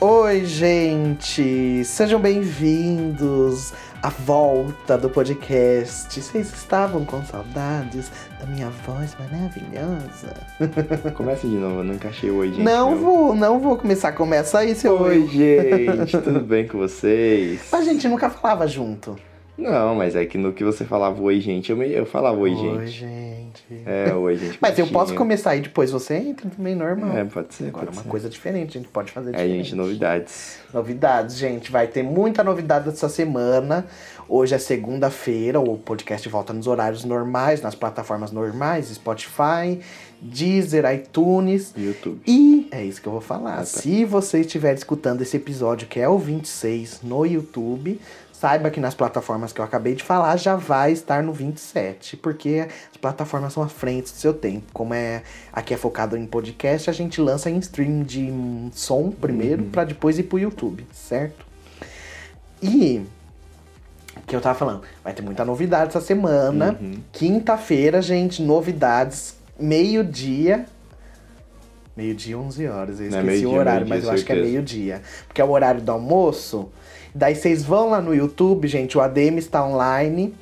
Oi, gente! Sejam bem-vindos à volta do podcast. Vocês estavam com saudades da minha voz maravilhosa? Começa de novo, eu não encaixei oi, gente. não vou, não vou começar. Começa aí, seu Oi, gente, tudo bem com vocês? A gente nunca falava junto. Não, mas é que no que você falava oi, gente, eu, me- eu falava oi, Oi, gente. gente. É, oi, gente. Mas eu posso começar e depois você entra também, normal. É, pode ser, Agora, pode uma ser. coisa diferente, a gente pode fazer É, diferente. gente, novidades. Novidades, gente. Vai ter muita novidade essa semana. Hoje é segunda-feira, o podcast volta nos horários normais, nas plataformas normais, Spotify, Deezer, iTunes. YouTube. E é isso que eu vou falar. Ah, tá. Se você estiver escutando esse episódio, que é o 26, no YouTube, saiba que nas plataformas que eu acabei de falar já vai estar no 27, porque as plataformas são à frente do seu tempo. Como é aqui é focado em podcast, a gente lança em stream de som primeiro, pra depois ir pro YouTube, certo? E o que eu tava falando, vai ter muita novidade essa semana. Uhum. Quinta-feira, gente, novidades, meio-dia. Meio-dia, 11 horas. Eu é esqueci o meio-dia, horário, mas eu acho que é certeza. meio-dia. Porque é o horário do almoço. Daí vocês vão lá no YouTube, gente, o ADM está online.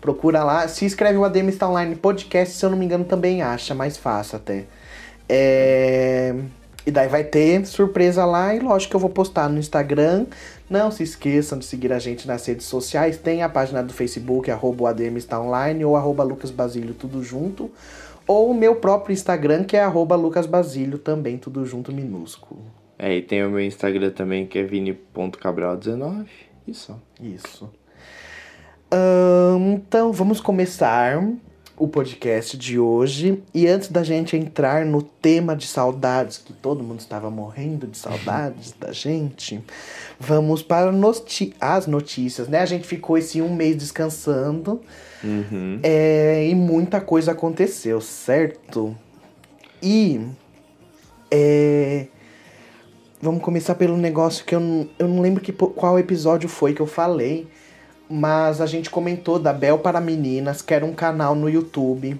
Procura lá. Se escreve o ADM está online podcast, se eu não me engano, também acha. Mais fácil até. É... E daí vai ter surpresa lá e lógico que eu vou postar no Instagram. Não se esqueçam de seguir a gente nas redes sociais. Tem a página do Facebook, arroba ADM está online, ou arroba Lucas Basílio, tudo junto. Ou o meu próprio Instagram, que é arroba Lucas Basílio, também tudo junto, minúsculo. É, e tem o meu Instagram também, que é vini.cabral19. Isso. Isso. Então, vamos começar o podcast de hoje. E antes da gente entrar no tema de saudades, que todo mundo estava morrendo de saudades da gente, vamos para noti as notícias, né? A gente ficou esse um mês descansando Uhum. é, e muita coisa aconteceu, certo? E. É, vamos começar pelo negócio que eu não, eu não lembro que, qual episódio foi que eu falei, mas a gente comentou da Bel para Meninas, que era um canal no YouTube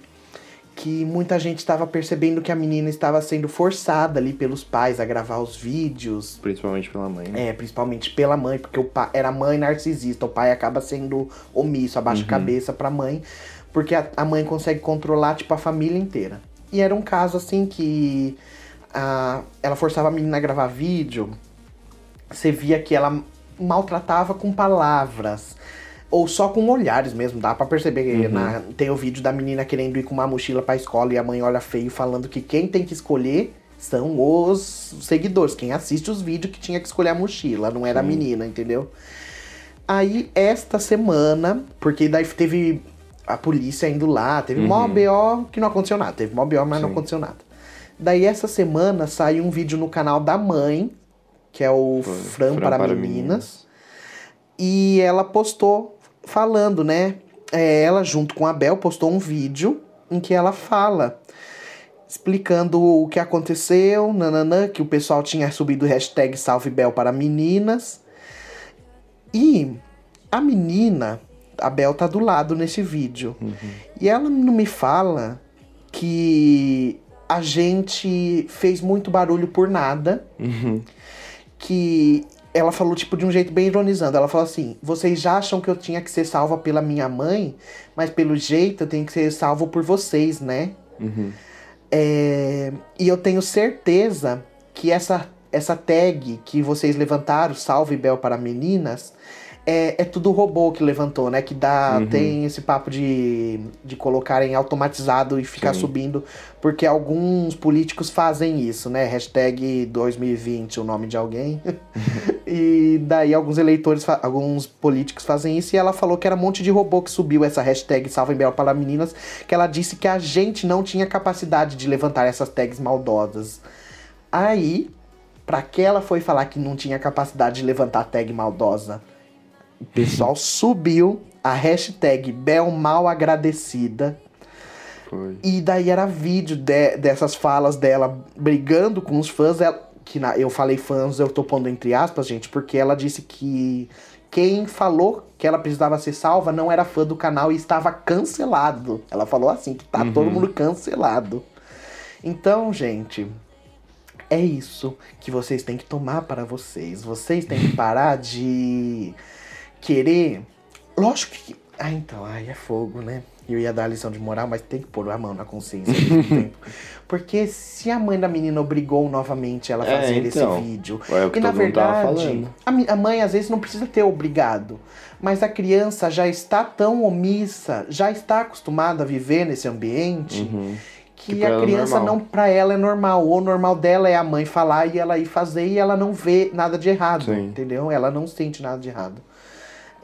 que muita gente estava percebendo que a menina estava sendo forçada ali pelos pais a gravar os vídeos, Principalmente pela mãe. né? é, principalmente pela mãe, porque o pai era mãe narcisista, o pai acaba sendo omisso, abaixa a cabeça pra mãe, porque a, a mãe consegue controlar, tipo, a família inteira. E era um caso, assim, que a, ela forçava a menina a gravar vídeo, você via que ela maltratava com palavras, ou só com olhares mesmo, dá pra perceber. Na, tem o vídeo da menina querendo ir com uma mochila pra escola e a mãe olha feio falando que quem tem que escolher são os seguidores, quem assiste os vídeos que tinha que escolher a mochila, não era a menina, entendeu? Aí, esta semana, porque daí teve a polícia indo lá, teve mó BO que não aconteceu nada, teve mó BO, mas não Sim. aconteceu nada. Daí, essa semana, saiu um vídeo no canal da mãe, que é o Foi, Fran, Fran para, para Meninas, e ela postou falando, né? É, ela, junto com a Bel, postou um vídeo em que ela fala explicando o que aconteceu, nananã, que o pessoal tinha subido o hashtag Salve Bel para meninas. E a menina, a Bel tá do lado nesse vídeo. E ela não me fala que a gente fez muito barulho por nada. Uhum. Que ela falou, tipo, de um jeito bem ironizando. Ela falou assim: vocês já acham que eu tinha que ser salva pela minha mãe, mas pelo jeito eu tenho que ser salvo por vocês, né? Uhum. É, e eu tenho certeza que essa, essa tag que vocês levantaram, Salve Bel para Meninas, é, é tudo robô que levantou, né? Que dá, Uhum. tem esse papo de, de colocarem automatizado e ficar Sim. subindo, porque alguns políticos fazem isso, né? Hashtag 2020, o nome de alguém. e daí alguns eleitores, alguns políticos fazem isso, e ela falou que era um monte de robô que subiu essa hashtag Salve Bel para Meninas, que ela disse que a gente não tinha capacidade de levantar essas tags maldosas. Aí, pra que ela foi falar que não tinha capacidade de levantar a tag maldosa? O pessoal subiu a hashtag Bel Mal Agradecida. Foi. E daí era vídeo de- dessas falas dela brigando com os fãs. Ela, que na- eu falei fãs, eu tô pondo entre aspas, gente, porque ela disse que quem falou que ela precisava ser salva não era fã do canal e estava cancelado. Ela falou assim, que tá todo mundo cancelado. Então, gente, É isso que vocês têm que tomar para vocês. Vocês têm que parar de querer. Lógico que. Ah, então, ai, é fogo, né? Eu ia dar a lição de moral, mas tem que pôr a mão na consciência ao mesmo tempo. Porque se a mãe da menina obrigou novamente ela a É, fazer então. esse vídeo. É o que e na verdade, falando. a, a mãe às vezes não precisa ter obrigado. Mas a criança já está tão omissa, já está acostumada a viver nesse ambiente. Uhum. Que a é criança normal. não, pra ela é normal. O normal dela é a mãe falar e ela ir fazer e ela não vê nada de errado, Sim. entendeu? Ela não sente nada de errado.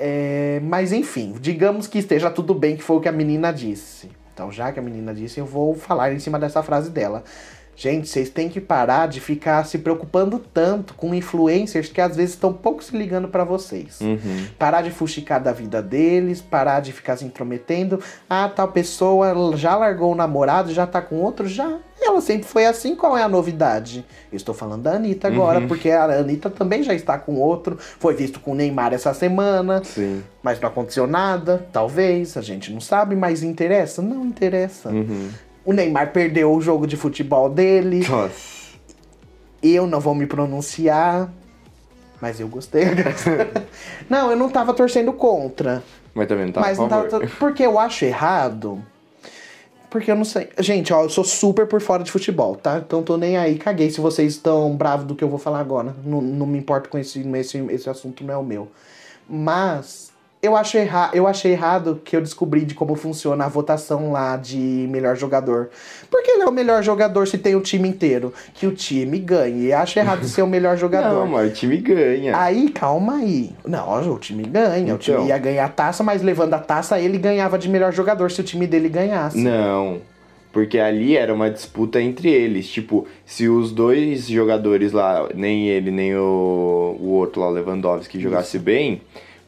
É, mas enfim, digamos que esteja tudo bem, que foi o que a menina disse. Então, já que a menina disse, eu vou falar em cima dessa frase dela. Gente, vocês têm que parar de ficar se preocupando tanto com influencers que às vezes estão pouco se ligando pra vocês. Uhum. Parar de fuxicar da vida deles, parar de ficar se intrometendo. Ah, tal pessoa já largou o namorado, já tá com outro, já. Ela sempre foi assim, qual é a novidade? Eu estou falando da Anitta agora, Uhum. porque a Anitta também já está com outro. Foi visto com o Neymar essa semana, Sim. mas não aconteceu nada. Talvez, a gente não sabe, mas interessa? Não interessa. Uhum. O Neymar perdeu o jogo de futebol dele. Nossa. Eu não vou me pronunciar, mas eu gostei. não, eu não tava torcendo contra. Mas também não tá Mas não tava. Porque eu acho errado. Porque eu não sei. Gente, ó, eu sou super por fora de futebol, tá? Então tô nem aí, caguei se vocês estão bravos do que eu vou falar agora. Não, não me importo com esse, esse. Esse assunto não é o meu. Mas. Eu, acho erra eu achei errado que eu descobri de como funciona a votação lá de melhor jogador. Porque ele é o melhor jogador se tem o time inteiro. Que o time ganhe. E acho errado ser o melhor jogador. Não, mas o time ganha. Aí, calma aí. Não, o time ganha. O time Então. ia ganhar a taça, mas levando a taça, ele ganhava de melhor jogador se o time dele ganhasse. Não. Porque ali era uma disputa entre eles. Tipo, se os dois jogadores lá, nem ele, nem o, o outro lá, o Lewandowski, jogasse bem,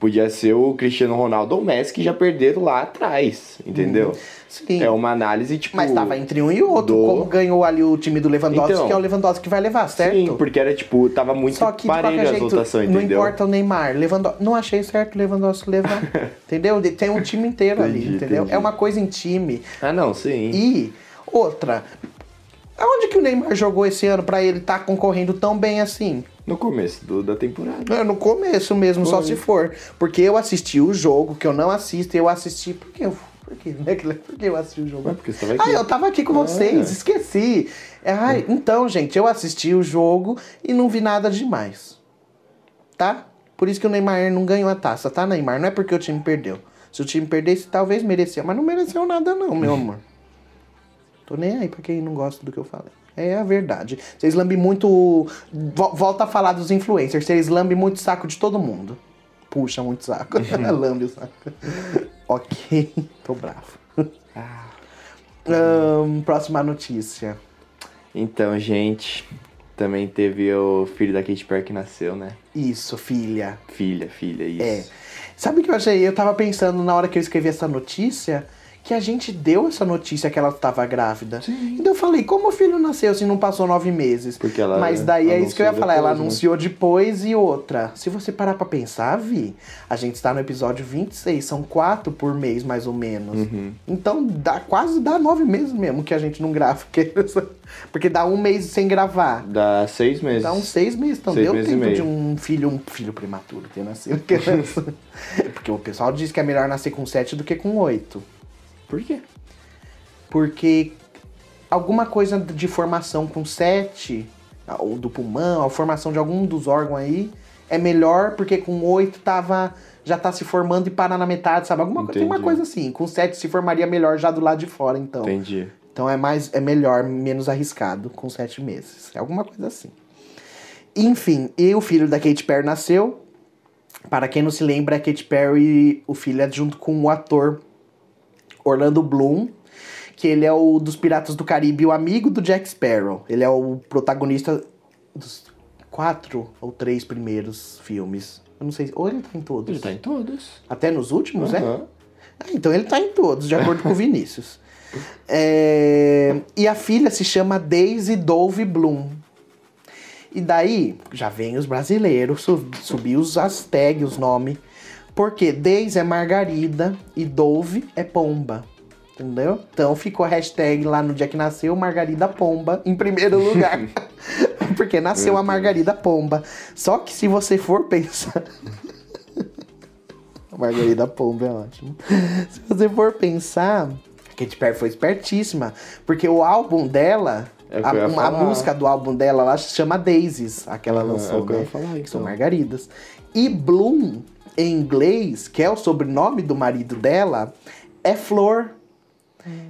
podia ser o Cristiano Ronaldo ou o Messi que já perderam lá atrás. Entendeu? Sim. É uma análise, tipo. Mas tava entre um e outro. do- Como ganhou ali o time do Lewandowski, Então. que é o Lewandowski que vai levar, certo? Sim, porque era tipo, tava muito Só que, parelho as jeito, votações, não entendeu? importa o Neymar. Lewandowski, não achei certo o Lewandowski levar. entendeu? Tem um time inteiro ali, Entendi, entendeu? entendi. É uma coisa em time. Ah, não, sim. E outra, aonde que o Neymar jogou esse ano pra ele estar concorrendo tão bem assim? No começo do- da temporada. É, no começo mesmo, só Foi. se for. Porque eu assisti o jogo, que eu não assisto, eu assisti. Por que eu. Por que, né? Por que eu assisti o jogo? Ué, porque você tava aqui. Ah, eu tava aqui com vocês, esqueci. Ai, Então, gente, eu assisti o jogo e não vi nada demais. Tá? Por isso que o Neymar não ganhou a taça, tá, Neymar? Não é porque o time perdeu. Se o time perdesse, talvez mereceu. Mas não mereceu nada, não, meu amor. Tô nem aí pra quem não gosta do que eu falei. É a verdade. Vocês lambem muito. vo- Volta a falar dos influencers. Vocês lambem muito saco de todo mundo. Puxa muito saco. Lambe o saco. ok. Tô bravo. Ahn, próxima notícia. Então, gente, também teve o filho da Katy Perry que nasceu, né? Isso, filha. Filha, filha, isso. É. Sabe o que eu achei? Eu tava pensando na hora que eu escrevi essa notícia que a gente deu essa notícia que ela estava grávida. Então eu falei, como o filho nasceu se não passou nove meses? Porque ela Mas daí é isso que eu ia falar. Ela depois, né? anunciou depois e outra. Se você parar pra pensar, Vi, a gente está no episódio 26. São quatro por mês, mais ou menos. Uhum. Então dá, quase dá nove meses mesmo que a gente não grava. Porque, porque dá um mês sem gravar. Dá seis meses. Dá uns seis meses, então Seis deu meses tempo de um filho, um filho prematuro ter nascido. Porque o pessoal diz que é melhor nascer com sete do que com oito. Por quê? Porque alguma coisa de formação com sete, ou do pulmão, a formação de algum dos órgãos aí, é melhor porque com oito tava. Já tá se formando e para na metade, sabe? Alguma coisa. Tem uma coisa assim. Com sete se formaria melhor já do lado de fora, então. Entendi. Então é mais é melhor, menos arriscado com sete meses. É alguma coisa assim. Enfim, e o filho da Katy Perry nasceu. Para quem não se lembra, a Katy Perry, o filho é junto com o ator Orlando Bloom, que ele é o dos Piratas do Caribe, o amigo do Jack Sparrow. Ele é o protagonista dos quatro ou três primeiros filmes. Eu não sei, ou ele tá em todos. Ele tá em todos. Até nos últimos, é? Aham. Ah, então ele tá em todos, de acordo com o Vinícius. É, E a filha se chama Daisy Dove Bloom. E daí, já vem os brasileiros, sub, subir os hashtags, os nomes. Porque Daisy é Margarida e Dove é Pomba. Entendeu? Então ficou a hashtag lá no dia que nasceu, Margarida Pomba, em primeiro lugar. Porque nasceu a. Margarida Pomba. Só que se você for pensar. a Margarida Pomba é ótimo. Se você for pensar. A Katy Perry foi espertíssima. Porque o álbum dela. É a, a música do álbum dela lá se chama Daisies, a que ela Ah, lançou, é eu ia né? falar, que são então. margaridas. E Bloom, em inglês, que é o sobrenome do marido dela, é flor.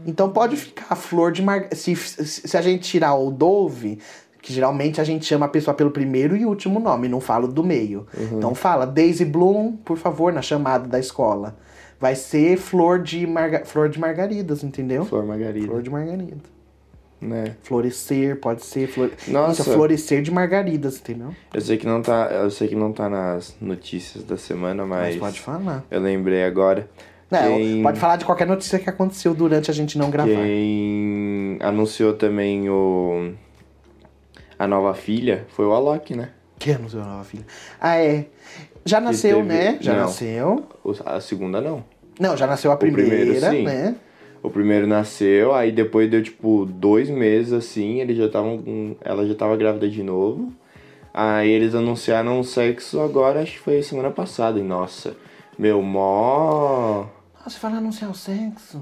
Então pode ficar flor de margarida. Se, se a gente tirar o Dove, que geralmente a gente chama a pessoa pelo primeiro e último nome, não falo do meio. Então fala Daisy Bloom, por favor, na chamada da escola. Vai ser flor de, marga, flor de margaridas, entendeu? Flor Margarida. Flor de margarida. Né? Florescer, pode ser. Flor... Nossa. Isso, florescer de margaridas, entendeu? Eu sei que não tá. Eu sei que não tá nas notícias da semana, Mas mas. pode falar. Eu lembrei agora. Não, Quem- Pode falar de qualquer notícia que aconteceu durante a gente não gravar. Quem anunciou também o. A nova filha foi o Alok, né? Que anunciou a nova filha? Ah, é. Já nasceu, teve- né? Já não. nasceu. A segunda não. Não, já nasceu a primeira, primeiro, sim. né? O primeiro nasceu, aí depois deu tipo dois meses assim, eles já estavam. com- Ela já tava grávida de novo. Aí eles anunciaram o sexo agora, acho que foi semana passada, e nossa. Meu, mó. Nossa, fala anunciar o sexo.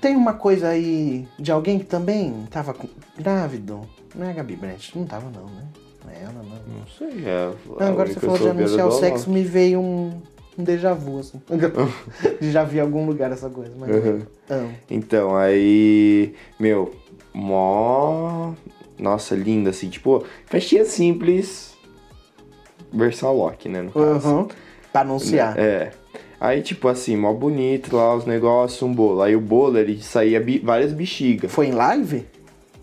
Tem uma coisa aí de alguém que também tava com- grávido? Não é a Gabi Brandt? Não tava não, né? Não é ela, não. Não sei, é. Não, agora você falou de anunciar o sexo, me veio um, um déjà vu, assim. Já vi em algum lugar essa coisa, mas Uhum. não. Então, aí. Meu, mó. Nossa, linda, assim, tipo, festinha simples. Versão Loki, né? No caso. Uhum. Pra anunciar. É. Aí, tipo assim, mó bonito lá os negócios, um bolo. Aí o bolo, ele saía bi- várias bexigas. Foi em live?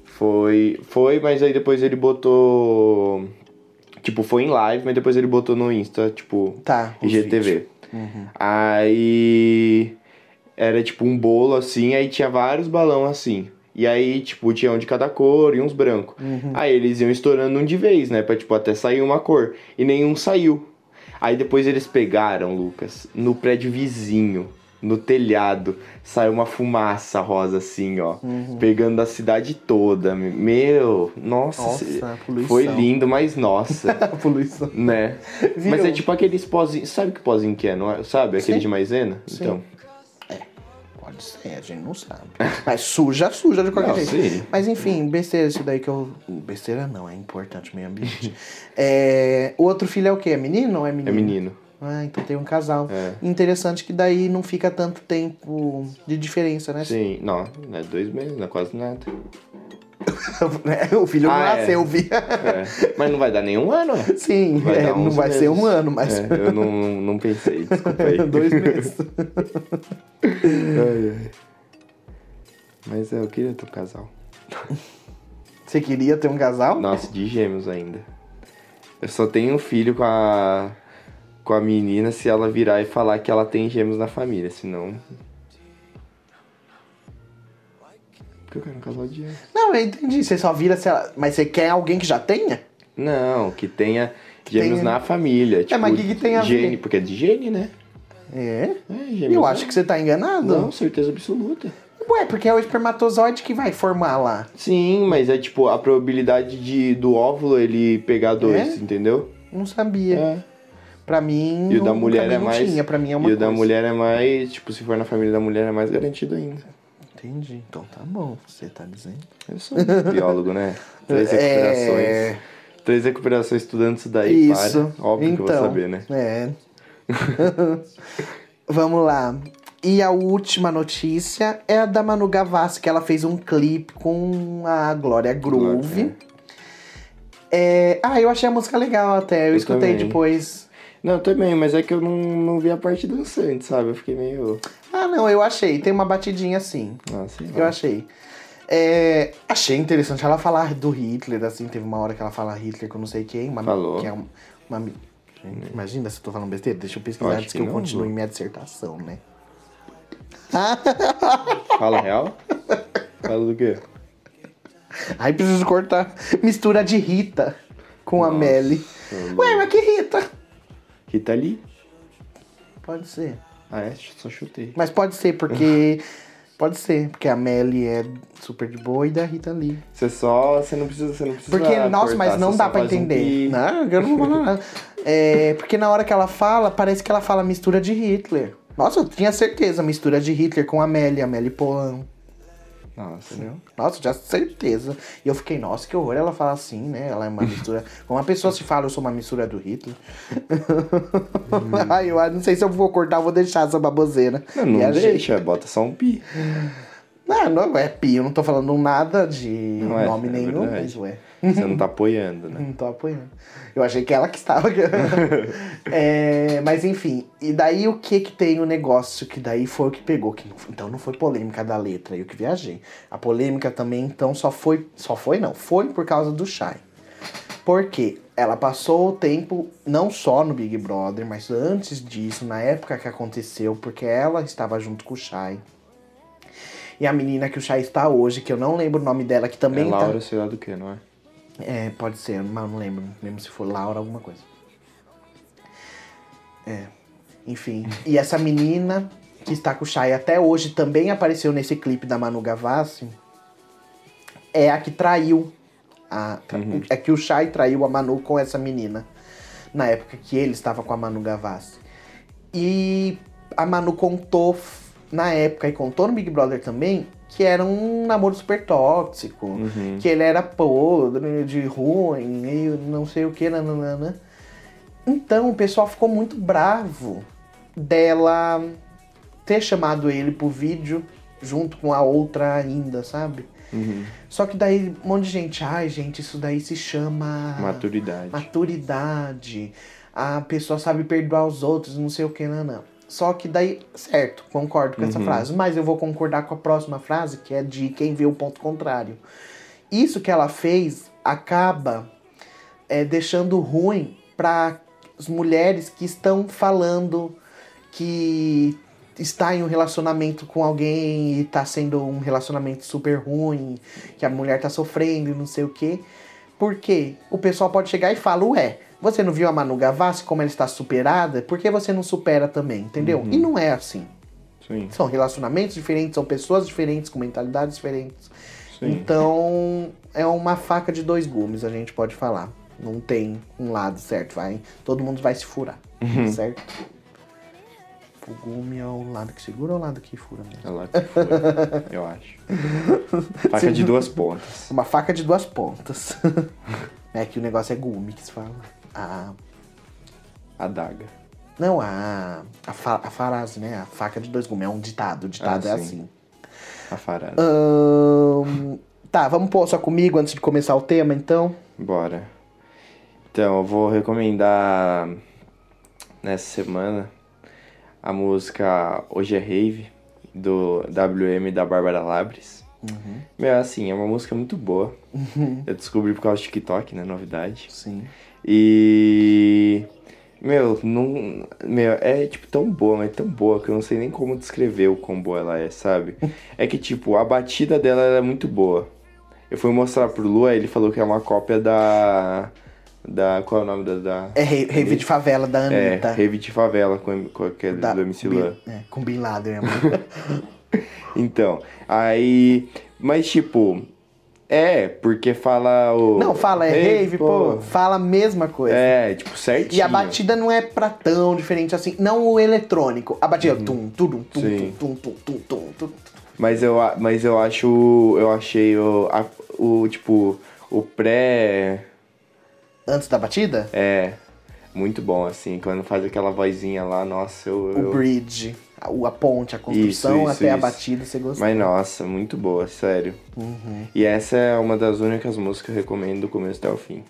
Foi, foi, mas aí depois ele botou. Tipo, foi em live, mas depois ele botou no Insta, tipo, Tá. IGTV. Uhum. Aí era tipo um bolo assim, aí tinha vários balão assim. E aí, tipo, tinha um de cada cor e uns brancos. Uhum. Aí eles iam estourando um de vez, né? Pra, tipo, até sair uma cor. E nenhum saiu. Aí depois eles pegaram, Lucas, no prédio vizinho, no telhado, saiu uma fumaça rosa assim, ó. Uhum. Pegando a cidade toda. Meu, nossa, Nossa, se- a poluição. foi lindo, mas nossa. A poluição. Né? Viu? Mas é tipo aqueles pozinhos. Sabe que pozinho que é, não é? Sabe? Aquele Sim. de maisena? Sim. Então. Pode ser, a gente não sabe. Mas suja, suja de qualquer Não, jeito. sim. Mas enfim, besteira isso daí que eu. Besteira não, é importante o meio ambiente. é... O outro filho é o quê? É menino ou é menino? É menino. Ah, então tem um casal. É. Interessante que daí não fica tanto tempo de diferença, né? Sim. Não, não é dois meses, não é quase nada. o filho não Ah, é. nasceu, vi. É. Mas não vai dar nenhum ano, é? Sim, Vai é, não 11 vai ser um meses. ano, mas. É, eu não, não pensei, desculpa aí. Dois meses. Ai, ai. Mas é, eu queria ter um casal. Você queria ter um casal? Nossa, de gêmeos ainda. Eu só tenho um filho com a. com a menina se ela virar e falar que ela tem gêmeos na família, senão. Porque eu quero um casal de gêmeos. Não, eu entendi. Você só vira se ela. Mas você quer alguém que já tenha? Não, que tenha gêmeos tenha- na família. Tipo, mas o que que tem a ver? gene, Porque é de gene, né? É. É, gêmeos. Eu não. acho que você tá enganado. Não, certeza absoluta. Ué, porque é o espermatozoide que vai formar lá. Sim, mas é tipo a probabilidade de, do óvulo ele pegar dois, É? entendeu? Não sabia. É. Pra mim. E o da mulher é mais. Tinha, pra mim é uma e o da coisa. mulher é mais. Tipo, se for na família da mulher é mais garantido ainda. Entendi. Então tá bom, você tá dizendo. Eu sou um biólogo, né? Três recuperações. É. Três recuperações estudando isso daí, Isso. para. Óbvio então, que eu vou saber, né? É. Vamos lá. E a última notícia é a da Manu Gavassi, que ela fez um clipe com a Glória Groove. Glória, É, Ah, eu achei a música legal até. Eu, Eu escutei também. depois. Não, também, mas é que eu não, não vi a parte dançante, sabe? Eu fiquei meio. Ah, não, eu achei. Tem uma batidinha assim. Nossa, Eu achei. É, achei interessante ela falar do Hitler, assim, teve uma hora que ela fala Hitler com não sei quem. Uma, Falou. Que é um- uma, Gente, imagina se eu tô falando besteira. Deixa eu pesquisar Eu antes que, que eu continue Lu. minha dissertação, né? Fala real? Fala do quê? Aí preciso cortar. Mistura de Rita com a Nossa, Melly. Lu. Ué, mas que Rita? Rita Lee? Pode ser. Ah, é? Só chutei. Mas pode ser, porque. Pode ser, porque a Melly é super de boa e da Rita Lee. Você só. Você não precisa. Você não precisa Porque, nossa, cortar, mas não dá pra um entender. pi. não, eu não vou falar nada. É, porque na hora que ela fala, parece que ela fala mistura de Hitler. Nossa, eu tinha certeza, mistura de Hitler com a Amélie, Amélie Polan. Nossa. Entendeu? Nossa, tinha certeza. E eu fiquei, nossa, que horror ela fala assim, né? Ela é uma mistura. Como uma pessoa se fala, eu sou uma mistura do Hitler. Ai, eu não sei se eu vou cortar ou vou deixar essa baboseira. Não, não deixa, bota só um pi. Não, não é pi, eu não tô falando nada de Não é, nome é nenhum, verdade. mas ué. Você não tá apoiando, né? Não tô apoiando. Eu achei que ela que estava. É, mas enfim, e daí o que que tem o negócio que daí foi o que pegou, que não- então não foi polêmica da letra, eu que viajei. A polêmica também então só foi, só foi não, foi por causa do Shai. Porque ela passou o tempo não só no Big Brother, mas antes disso, na época que aconteceu, porque ela estava junto com o Shai. E a menina que o Shai está hoje, que eu não lembro o nome dela, que também é tá. Laura, sei lá do que, não é? É, pode ser, mas não lembro. Não lembro se for Laura alguma coisa. É. Enfim. E essa menina que está com o Shai até hoje também apareceu nesse clipe da Manu Gavassi. É a que traiu. A, É que o Shai traiu a Manu com essa menina. Na época que ele estava com a Manu Gavassi. E a Manu contou na época e contou no Big Brother também que era um namoro super tóxico, Uhum. que ele era podre, de ruim, meio não sei o que, nananana. Então o pessoal ficou muito bravo dela ter chamado ele pro vídeo junto com a outra ainda, sabe? Uhum. Só que daí um monte de gente, ai gente, isso daí se chama Maturidade. maturidade, a pessoa sabe perdoar os outros, não sei o que, não, não. Só que daí, certo, concordo com essa Uhum. frase, mas eu vou concordar com a próxima frase, que é de quem vê o ponto contrário. Isso que ela fez acaba é, deixando ruim para as mulheres que estão falando que está em um relacionamento com alguém e tá sendo um relacionamento super ruim, que a mulher tá sofrendo e não sei o quê. Porque o pessoal pode chegar e falar, ué, você não viu a Manu Gavassi como ela está superada? Por que você não supera também? Entendeu? E não é assim. Sim. São relacionamentos diferentes, são pessoas diferentes, com mentalidades diferentes. Sim. Então, é uma faca de dois gumes, a gente pode falar. Não tem um lado certo, vai. Todo mundo vai se furar, Uhum. certo? O gume é o lado que segura ou o lado que fura mesmo? É lá que foi, eu acho. Faca de duas pontas. Uma faca de duas pontas. é que o negócio é gume que se fala. A, Adaga. não, a, a, fa, a frase, né? A faca de dois gumes. É um ditado. O ditado Ah, é sim. assim. A farada. Ahn, tá, vamos pôr só comigo antes de começar o tema, então? Bora. Então, eu vou recomendar nessa semana a música Hoje é Rave, do WM da Bárbara Labres. Meu, assim, é uma música muito boa. Eu descobri por causa do TikTok, né? Novidade. Sim. E. Meu, não. Meu, é tipo tão boa, mas tão boa que eu não sei nem como descrever o quão boa ela é, sabe? É que, tipo, a batida dela era muito boa. Eu fui mostrar pro Lua, ele falou que é uma cópia da. Da. Qual é o nome da. da É Rave de Favela da é, Anitta. Rave de Favela com, com aquele da, do MC Lan. é, com Bin Laden, amor. Então, aí. Mas, tipo. É, porque fala o. Não, fala, é rave, pô. Fala a mesma coisa. É, tipo, certinho. E a batida não é pra tão diferente assim. Não o eletrônico. A batida é tum, tudum, tum, Uhum. Sim. tum, tum, tum, tum, tum, tum. Mas eu, mas eu acho. Eu achei o, a- o tipo, o pré. Antes da batida, É. Muito bom, assim. Quando faz aquela vozinha lá, nossa, eu. o eu- bridge, a, a ponte, a construção Isso, isso, até a isso. batida, você gostou. Mas nossa, muito boa, sério. Uhum. E essa é uma das únicas músicas que eu recomendo do começo até o fim.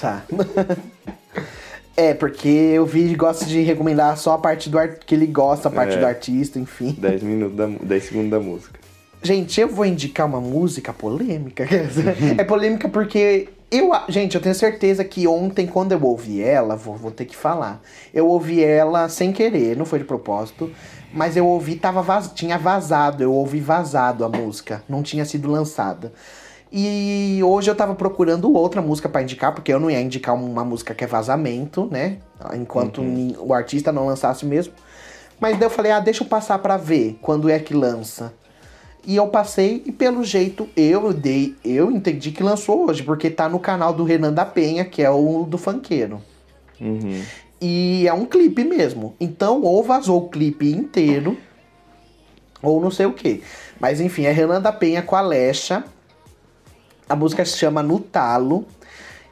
Tá. é, porque eu vi e gosto de recomendar só a parte do art... que ele gosta, a parte É. do artista, enfim. 10 minutos da, 10 segundos da música. Gente, eu vou indicar uma música polêmica. é polêmica porque eu, a- gente, eu tenho certeza que ontem quando eu ouvi ela, vou, vou ter que falar. Eu ouvi ela sem querer, não foi de propósito, mas eu ouvi tava vaz, tinha vazado, eu ouvi vazado a música, não tinha sido lançada. E hoje eu tava procurando outra música pra indicar, porque eu não ia indicar uma música que é vazamento, né? Enquanto ni- o artista não lançasse mesmo. Mas daí eu falei, ah, deixa eu passar pra ver quando é que lança. E eu passei e pelo jeito eu dei, eu entendi que lançou hoje, porque tá no canal do Renan da Penha, que é o do funkeiro. Uhum. E é um clipe mesmo. Então, ou vazou o clipe inteiro, ou não sei o que. Mas enfim, é Renan da Penha com a Lecha. A música se chama No Talo.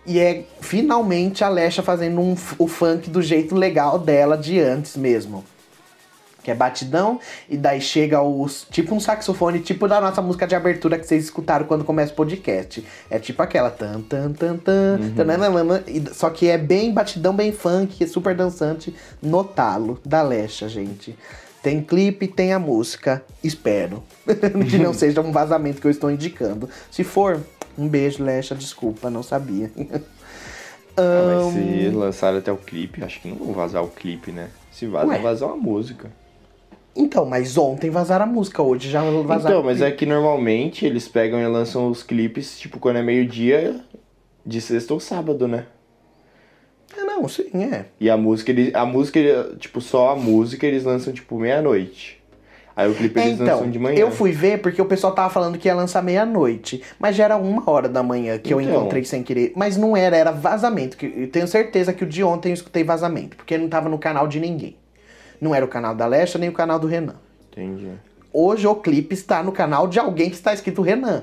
E é finalmente a Lecha fazendo um, o funk do jeito legal dela de antes mesmo. Que é batidão, e daí chega os. Tipo um saxofone, tipo da nossa música de abertura que vocês escutaram quando começa o podcast. É tipo aquela tan tan tan tan. tananana, e- só que é bem batidão, bem funk, é super dançante no talo da Lecha, gente. Tem clipe, tem a música. Espero. que não seja um vazamento que eu estou indicando. Se for, um beijo, Lecha, desculpa, não sabia. Ah, mas se lançaram até o clipe, acho que não vão vazar o clipe, né? Se vaza, Ué. vazar uma música. Então, mas ontem vazaram a música, hoje já vazaram. Então, mas é que normalmente eles pegam e lançam os clipes, tipo, quando é meio-dia de sexta ou sábado, né? É, não, sim, é. E a música, eles, a música, tipo, só a música eles lançam, tipo, meia-noite. Aí o clipe É, eles então, lançam de manhã. eu fui ver porque o pessoal tava falando que ia lançar meia-noite. Mas já era uma hora da manhã que eu Então. encontrei sem querer. Mas não era, era vazamento. Que, eu tenho certeza que o de ontem eu escutei vazamento. Porque não tava no canal de ninguém. Não era o canal da Lecha nem o canal do Renan. Entendi. Hoje o clipe está no canal de alguém que está escrito Renan.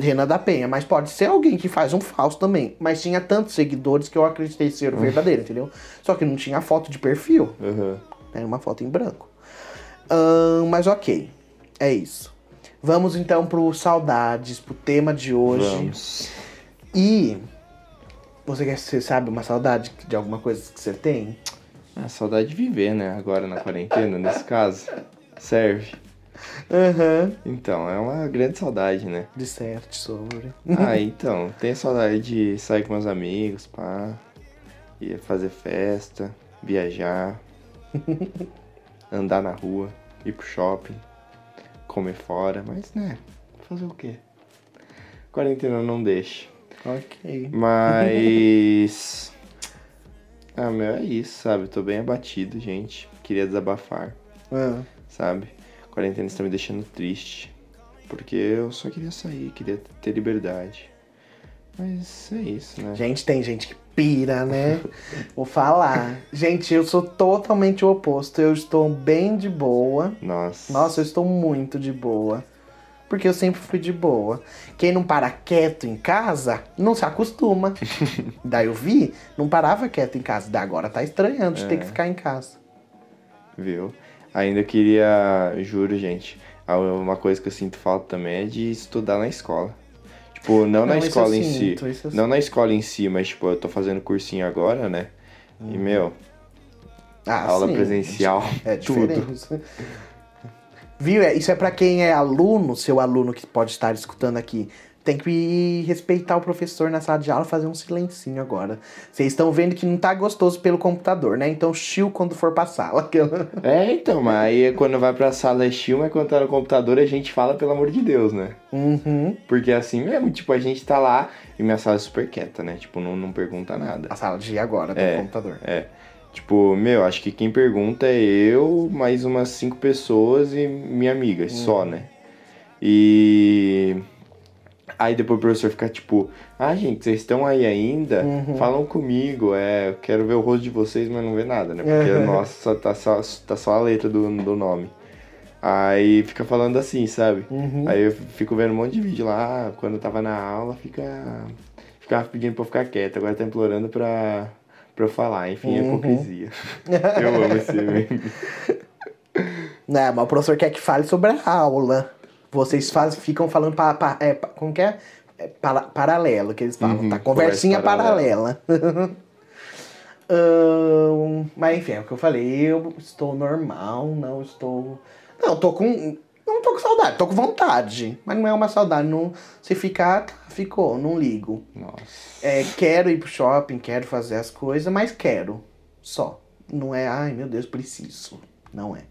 Renan da Penha. Mas pode ser alguém que faz um falso também. Mas tinha tantos seguidores que eu acreditei ser o verdadeiro, entendeu? Só que não tinha foto de perfil. Aham. Era uma foto em branco. Mas ok. É isso. Vamos então pro Saudades, pro tema de hoje. Vamos. E. Você, quer, você sabe uma saudade de alguma coisa que você tem? Ah, saudade de viver, né? Agora na quarentena, nesse caso. Serve. Aham. Então, é uma grande saudade, né? Disserte sobre. Ah, então, tenho saudade de sair com meus amigos, pá. Ir fazer festa, viajar, andar na rua, ir pro shopping, comer fora, mas né, fazer o quê? Quarentena não deixa. Ok. Mas. Ah, meu, é isso, sabe? Tô bem abatido, gente. Queria desabafar, Ah, sabe? A quarentena está me deixando triste. Porque eu só queria sair, queria ter liberdade. Mas é isso, né? Gente, tem gente que pira, né? Vou falar. Gente, eu sou totalmente o oposto. Eu estou bem de boa. Nossa. Nossa, eu estou muito de boa. Porque eu sempre fui de boa. Quem não para quieto em casa, não se acostuma. Daí eu vi, não parava quieto em casa. Daí agora tá estranhando de ter que ficar em casa. Viu? Ainda queria, juro, gente, uma coisa que eu sinto falta também é de estudar na escola. Tipo, não, na Não, isso escola em sinto, si. Não na escola em si, mas tipo, eu tô fazendo cursinho agora, né? E, meu, Ah, aula sim. presencial, É tudo. Viu? É, Isso é pra quem é aluno, seu aluno que pode estar escutando aqui. Tem que respeitar o professor na sala de aula, fazer um silencinho agora. Vocês estão vendo que não tá gostoso pelo computador, né? Então chill quando for pra sala. É, então, mas aí quando vai pra sala é chill, mas quando tá no computador a gente fala, pelo amor de Deus, né? Uhum. Porque assim mesmo, tipo, a gente tá lá e minha sala é super quieta, né? Tipo, não, não pergunta nada. A sala de agora do É. computador. É. Tipo, meu, acho que quem pergunta é eu, mais umas cinco pessoas e minha amiga, só, né? E. Aí depois o professor fica tipo, ah, gente, vocês estão aí ainda? Falam comigo, é, eu quero ver o rosto de vocês, mas não vê nada, né? Porque, Uhum. nossa, tá, só, tá só a letra do, do nome. Aí fica falando assim, sabe? Uhum. Aí eu fico vendo um monte de vídeo lá, quando eu tava na aula, fica. Ficava pedindo pra eu ficar quieto, agora tá implorando pra, pra eu falar. Enfim, é Uhum. hipocrisia. eu amo esse meme. Não, mas o professor quer que fale sobre a aula. Vocês faz, ficam falando pa, pa- é, pa- como que é? É para- paralelo que eles falam, Uhum, tá? Conversinha conversa paralela. Ahn, mas enfim, é o que eu falei, eu estou normal, não estou. Não, tô com. Não tô com saudade, tô com vontade. Mas não é uma saudade. Não, se ficar, tá, ficou, não ligo. Nossa. É, quero ir pro shopping, quero fazer as coisas, mas quero. Só. Não é, ai meu Deus, preciso. Não é.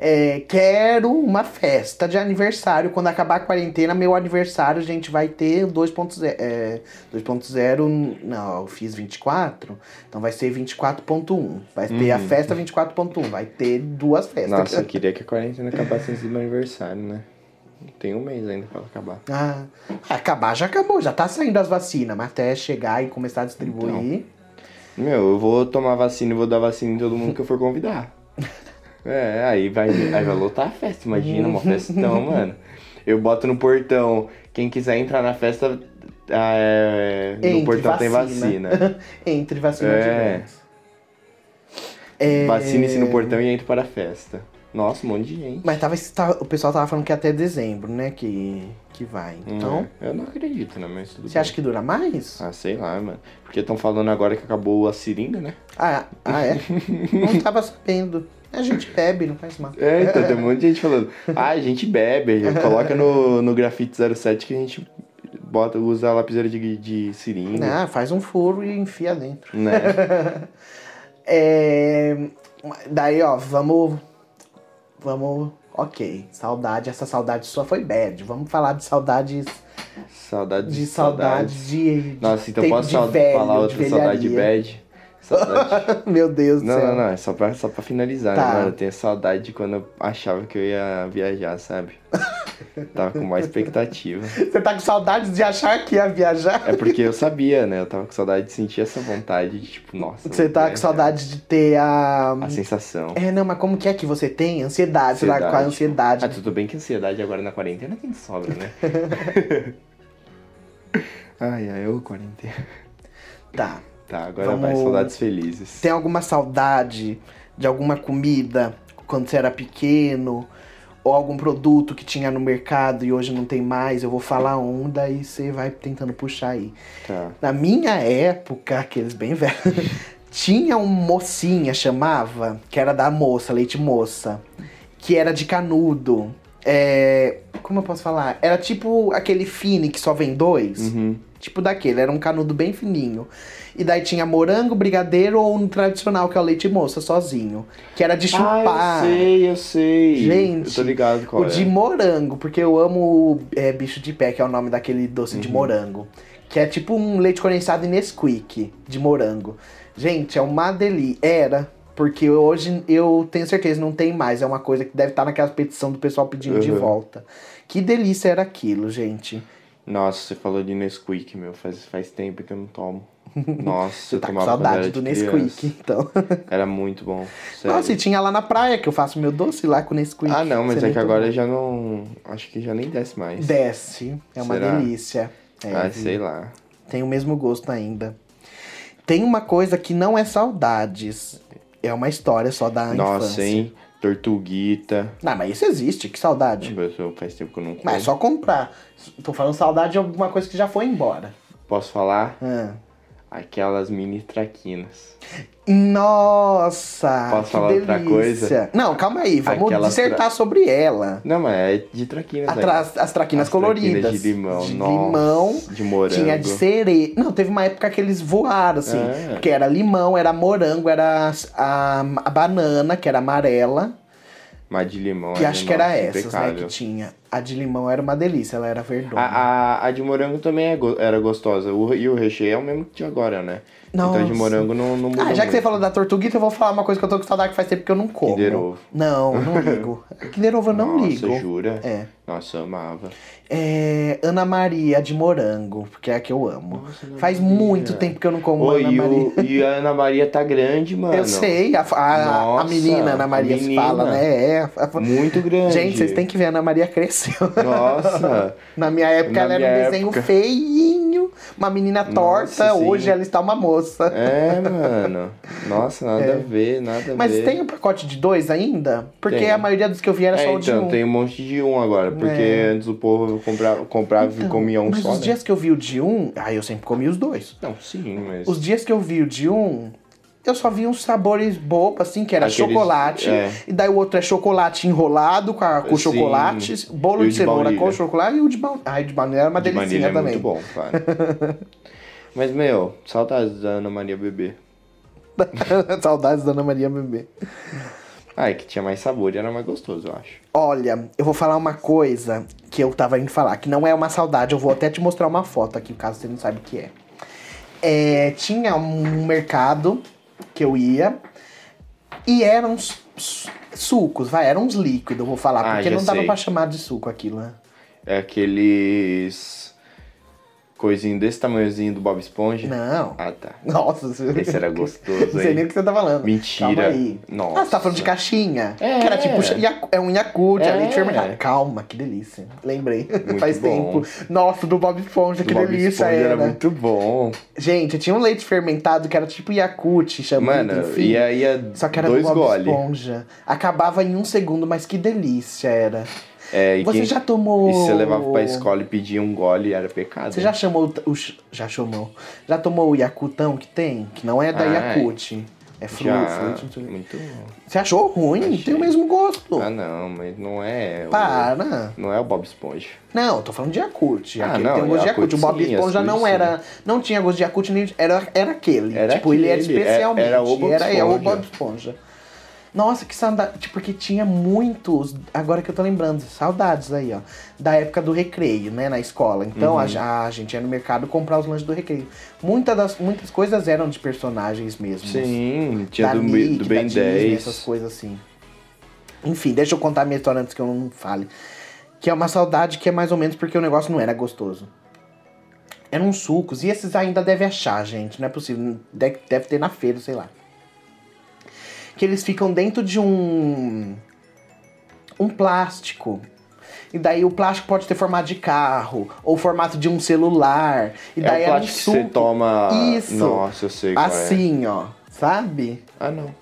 É, quero uma festa de aniversário. Quando acabar a quarentena, meu aniversário, a gente vai ter 2.0. É, 2.0. Não, eu fiz 24. Então vai ser 24.1. Vai ter a festa 24.1. Vai ter duas festas. Nossa, eu queria que a quarentena acabasse antes do meu aniversário, né? Tem um mês ainda pra acabar. Ah, acabar já acabou, já tá saindo as vacinas, mas até chegar e começar a distribuir. Meu, eu vou tomar vacina e vou dar vacina em todo mundo que eu for convidar. É, aí vai, aí vai lotar a festa, imagina, uma festão, mano. Eu boto no portão, quem quiser entrar na festa, ah, é, no portão tem vacina. Entre vacina É. É, Vacine-se no portão e entre para a festa. Nossa, um monte de gente. Mas tava, o pessoal tava falando que é até dezembro, né? Que, que vai. Então, É, eu não acredito, né? Mas tudo você bem. acha que dura mais? Ah, sei lá, mano. Porque estão falando agora que acabou a seringa, né? Ah, ah é? não tava sabendo. A gente bebe, não faz mal. É, então tem um monte de gente falando. Ah, a gente bebe, a gente coloca no, no grafite 07 que a gente bota, usa a lapiseira de, de seringa. Ah, faz um furo e enfia dentro. Né? É, daí, ó, vamos. Vamos. Ok, saudade. Essa saudade sua foi bad. Vamos falar de saudades. Saudades De saudades de. de Nossa, então posso de velho, falar outra saudade bad? Saudade. Meu Deus do Não, céu. não, não, é só pra, só pra finalizar, Tá. né, mano? Eu tenho saudade de quando eu achava que eu ia viajar, sabe? Tava com mais expectativa. Você tá com saudades de achar que ia viajar? É porque eu sabia, né? Eu tava com saudade de sentir essa vontade de, tipo, nossa. Você tá com saudade de ter a. A sensação. É, não, mas como que é que você tem? Ansiedade. Você tá com a ansiedade. Ah, tudo bem que ansiedade agora na quarentena tem sobra, né? ai, ai, ô quarentena. Tá. Tá, agora Vamos- vai, saudades felizes. Tem alguma saudade de alguma comida quando você era pequeno? Ou algum produto que tinha no mercado e hoje não tem mais? Eu vou falar um, daí você vai tentando puxar aí. Tá. Na minha época, aqueles bem velhos, tinha um mocinha, chamava, que era da moça, leite moça, que era de canudo. É, como eu posso falar? Era tipo aquele fine que só vem dois. Uhum. Tipo daquele, era um canudo bem fininho. E daí tinha morango, brigadeiro ou um tradicional, que é o leite moça, sozinho. Que era de chupar. Ah, eu sei, eu sei. Gente, Eu tô ligado qual o é. de morango, porque eu amo é, bicho de pé, que é o nome daquele doce Uhum. de morango. Que é tipo um leite condensado em Nesquik de morango. Gente, é uma delícia. Era, porque hoje eu tenho certeza não tem mais. É uma coisa que deve estar naquela petição do pessoal pedindo de Uhum. volta. Que delícia era aquilo, gente. Nossa, você falou de Nesquik, meu. Faz, faz tempo que eu não tomo. Nossa, eu tá com saudade do Nesquik, então. Era muito bom. Sério. Nossa, e tinha lá na praia que eu faço meu doce lá com Nesquik. Ah, não, mas é que agora tomou. já não. Acho que já nem desce mais. Desce. É uma Será? delícia. É, ah, sei lá. Tem o mesmo gosto ainda. Tem uma coisa que não é saudades. É uma história só da Nossa, infância. hein? Tortuguita. Não, mas isso existe, que saudade. Eu Faz tempo que eu não como. Mas é só comprar. Tô falando saudade de alguma coisa que já foi embora. Posso falar? Ah. Aquelas mini traquinas. Nossa! Posso que falar outra delícia. coisa? Não, calma aí, vamos Aquelas dissertar sobre ela. Não, mas é de traquinas. Atras- as traquinas As coloridas. traquinas de limão. De Nossa, limão. De morango. Tinha de cereja. Não, teve uma época que eles voaram, assim. É. Porque era limão, era morango, era a, a banana, que era amarela. Mas de limão. E é, acho que era essas, né, que tinha. A de limão era uma delícia, ela era verdona. A, a, a de morango também é go- era gostosa. O, e o recheio é o mesmo de agora, né? Então a de Nossa. morango não, não muda Ah, já que você muito. falou da tortuguita, eu vou falar uma coisa que eu tô com saudade que faz tempo que eu não como. Kinder Ovo. Não, não ligo. Kinder Ovo eu não Nossa, ligo. jura? É. Nossa, eu amava. É, Ana Maria de morango, porque é a que eu amo. Nossa, Faz Maria. muito tempo que eu não como Oi, Ana e, Maria. o- e a Ana Maria tá grande, mano. Eu sei, a, a, a Nossa, menina Ana a Maria se menina. fala, né? É, a- a- Muito grande. Gente, vocês têm que ver, a Ana Maria cresceu. Nossa. Na minha época Na ela era um minha desenho época. feinho, uma menina torta, Nossa, hoje ela está uma moça. É, mano. Nossa, nada É. a ver, nada a Mas ver. tem o pacote de dois ainda? Porque Tem. a maioria dos que eu vi era É, só o de então, um. tem um monte de um agora. Porque É. antes o povo comprava, comprava e Então, comia um mas só, os né? dias que eu vi o de um, ah, eu sempre comi os dois. Não, sim, mas... Os dias que eu vi o de um, eu só vi uns sabores bobos, assim, que era Aqueles- chocolate. é. E daí o outro é chocolate enrolado com, a- com Sim. chocolate, bolo de de cenoura baunilha. com chocolate e o de baunilha. Ai, de baunilha era uma de delicinha é também. muito bom, claro. mas, meu, saudades da Ana Maria Bebê. Saudades da Ana Maria Bebê. Ah, é que tinha mais sabor e era mais gostoso, eu acho. Olha, eu vou falar uma coisa que eu tava indo falar, que não é uma saudade, eu vou até te mostrar uma foto aqui, caso você não sabe o que é. É, tinha um mercado que eu ia e eram sucos, vai, eram uns líquidos, eu vou falar, Ah, porque não dava sei. pra chamar de suco aquilo, né? É aqueles. Coisinho desse tamanhozinho do Bob Esponja. Não. Ah, tá. Nossa, Esse era gostoso, Não sei nem o que você tá falando. Mentira. Calma aí. Nossa. Ah, você tá falando de caixinha? É. Que era tipo, é um Yakult, É. leite fermentado. Calma, que delícia. Lembrei. Faz bom. tempo. Nossa, do Bob Esponja, Do que Bob delícia Esponja era. era muito bom. Gente, tinha um leite fermentado que era tipo Yakult, chamado, Mano, enfim. ia, ia Só que era dois do Bob gole. Esponja. Acabava em um segundo, mas que delícia era. É, e Você quem- já tomou... E você levava pra escola e pedia um gole, era pecado. Você já chamou o... Já chamou. Já tomou o Yakutão que tem? Que não é da Ah. É fruto, Já. fruto, o quê. Muito. Você achou ruim? Achei. Tem o mesmo gosto. Ah, não, mas não é. o- Para. Não é o Bob Esponja. Não, eu tô falando de Yakult. Ah, não, tem um gosto de Yakult. O Bob sim, Esponja não era. Não tinha gosto de Yakult, nem, era, era aquele. Era tipo, ele era aquele, é- especialmente. era o Bob Era, é, o Esponja. Bob Esponja. Nossa, que saudade. Tipo, porque tinha muitos. Agora que eu tô lembrando, saudades aí, ó. Da época do recreio, né? Na escola. Então Uhum. a, a gente ia no mercado comprar os lanches do recreio. Muita das, muitas coisas eram de personagens mesmo. Sim, tinha da do, Nick, do Ben Disney, 10. essas coisas assim. Enfim, deixa eu contar a minha história antes que eu não fale. Que é uma saudade que é mais ou menos porque o negócio não era gostoso. Eram uns sucos, e esses ainda deve achar, gente. Não é possível. Deve, deve ter na feira, sei lá. Que eles ficam dentro de um. Um plástico. E daí o plástico pode ter formato de carro, ou formato de um celular. E É daí o era um plástico que suco. você toma. Isso. Nossa, eu sei é. Assim, ó. Sabe? Ah, não.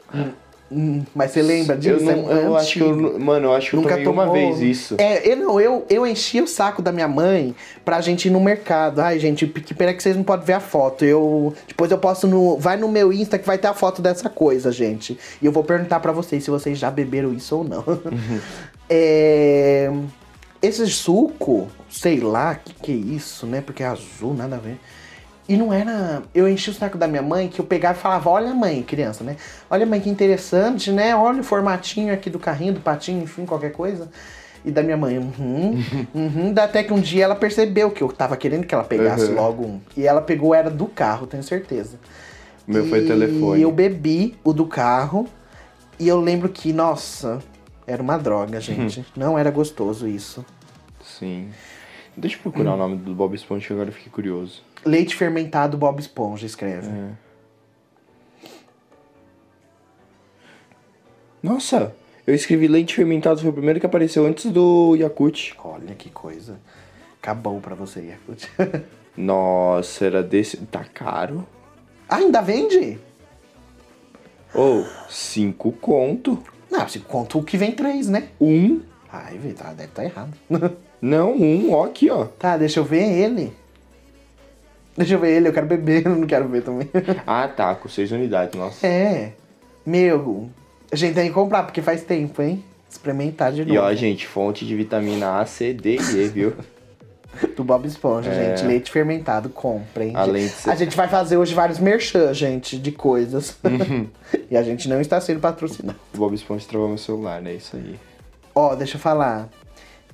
Hum, mas você lembra disso? Eu, não, É eu acho que eu. Mano, eu acho que eu tomei uma vez isso. É, eu não, eu, eu enchi o saco da minha mãe pra gente ir no mercado. Ai, gente, que pena que vocês não podem ver a foto. Eu. Depois eu posto no. Vai no meu Insta que vai ter a foto dessa coisa, gente. E eu vou perguntar pra vocês se vocês já beberam isso ou não. é. Esse suco, sei lá, que que é isso, né? Porque é azul, nada a ver. E não era. Eu enchi o saco da minha mãe que eu pegava e falava: Olha, mãe, criança, né? Olha, mãe, que interessante, né? Olha o formatinho aqui do carrinho, do patinho, enfim, qualquer coisa. E da minha mãe, uhum, uhum. Até que um dia ela percebeu que eu tava querendo que ela pegasse Uhum. logo um. E ela pegou, era do carro, tenho certeza. O meu foi E telefone. eu bebi o do carro. E eu lembro que, nossa, era uma droga, gente. Não era gostoso isso. Sim. Deixa eu procurar o nome do Bob Esponja que agora eu fiquei curioso. Leite fermentado Bob Esponja, escreve. É. Nossa, eu escrevi leite fermentado, foi o primeiro que apareceu antes do Yakut. Olha que coisa. Acabou pra você, Yakut. Nossa, era desse. Tá caro. ah, ainda vende? Ou, cinco conto. Não, se conta o que vem três, né? Um. Ai, deve estar errado. Não, um, ó, aqui, ó. tá, deixa eu ver ele. Deixa eu ver ele, eu quero beber, eu não quero ver também. Ah, tá, com seis unidades, nossa. é. Meu, a gente tem que comprar, porque faz tempo, hein? Experimentar de novo. E ó, gente, fonte de vitamina A, C, D e E, viu? Do Bob Esponja, É. gente. Leite fermentado, comprem. Além de ser- A gente vai fazer hoje vários merchan, gente, de coisas. Uhum. e a gente não está sendo patrocinado. O Bob Esponja travou meu celular, né? Isso aí. Ó, deixa eu falar.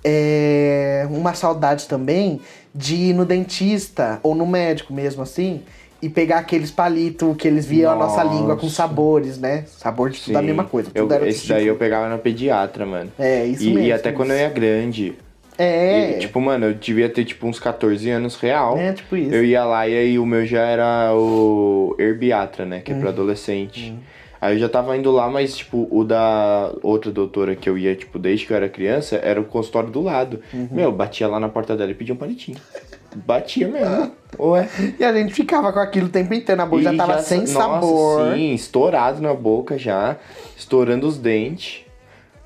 É uma saudade também de ir no dentista ou no médico mesmo assim e pegar aqueles palitos que eles viam a nossa Nossa. língua com sabores, né? Sabor de tudo a Sim. mesma coisa. Eu- esse tipo- daí eu pegava na pediatra, mano. É, isso e, mesmo. e até isso. quando eu ia grande. É. E, tipo, mano, eu devia ter tipo uns 14 anos real. É, tipo isso. Eu ia lá e aí o meu já era o herbiatra, né? Que é pra Hum. Aí eu já tava indo lá, mas, tipo, o da outra doutora que eu ia, tipo, desde que eu era criança, era o consultório do lado. Uhum. Meu, eu batia lá na porta dela e pedia um palitinho. Batia mesmo. Ué. E a gente ficava com aquilo o tempo inteiro na boca, já E tava sem nossa, sabor. Sim, estourado na boca já, estourando os dentes.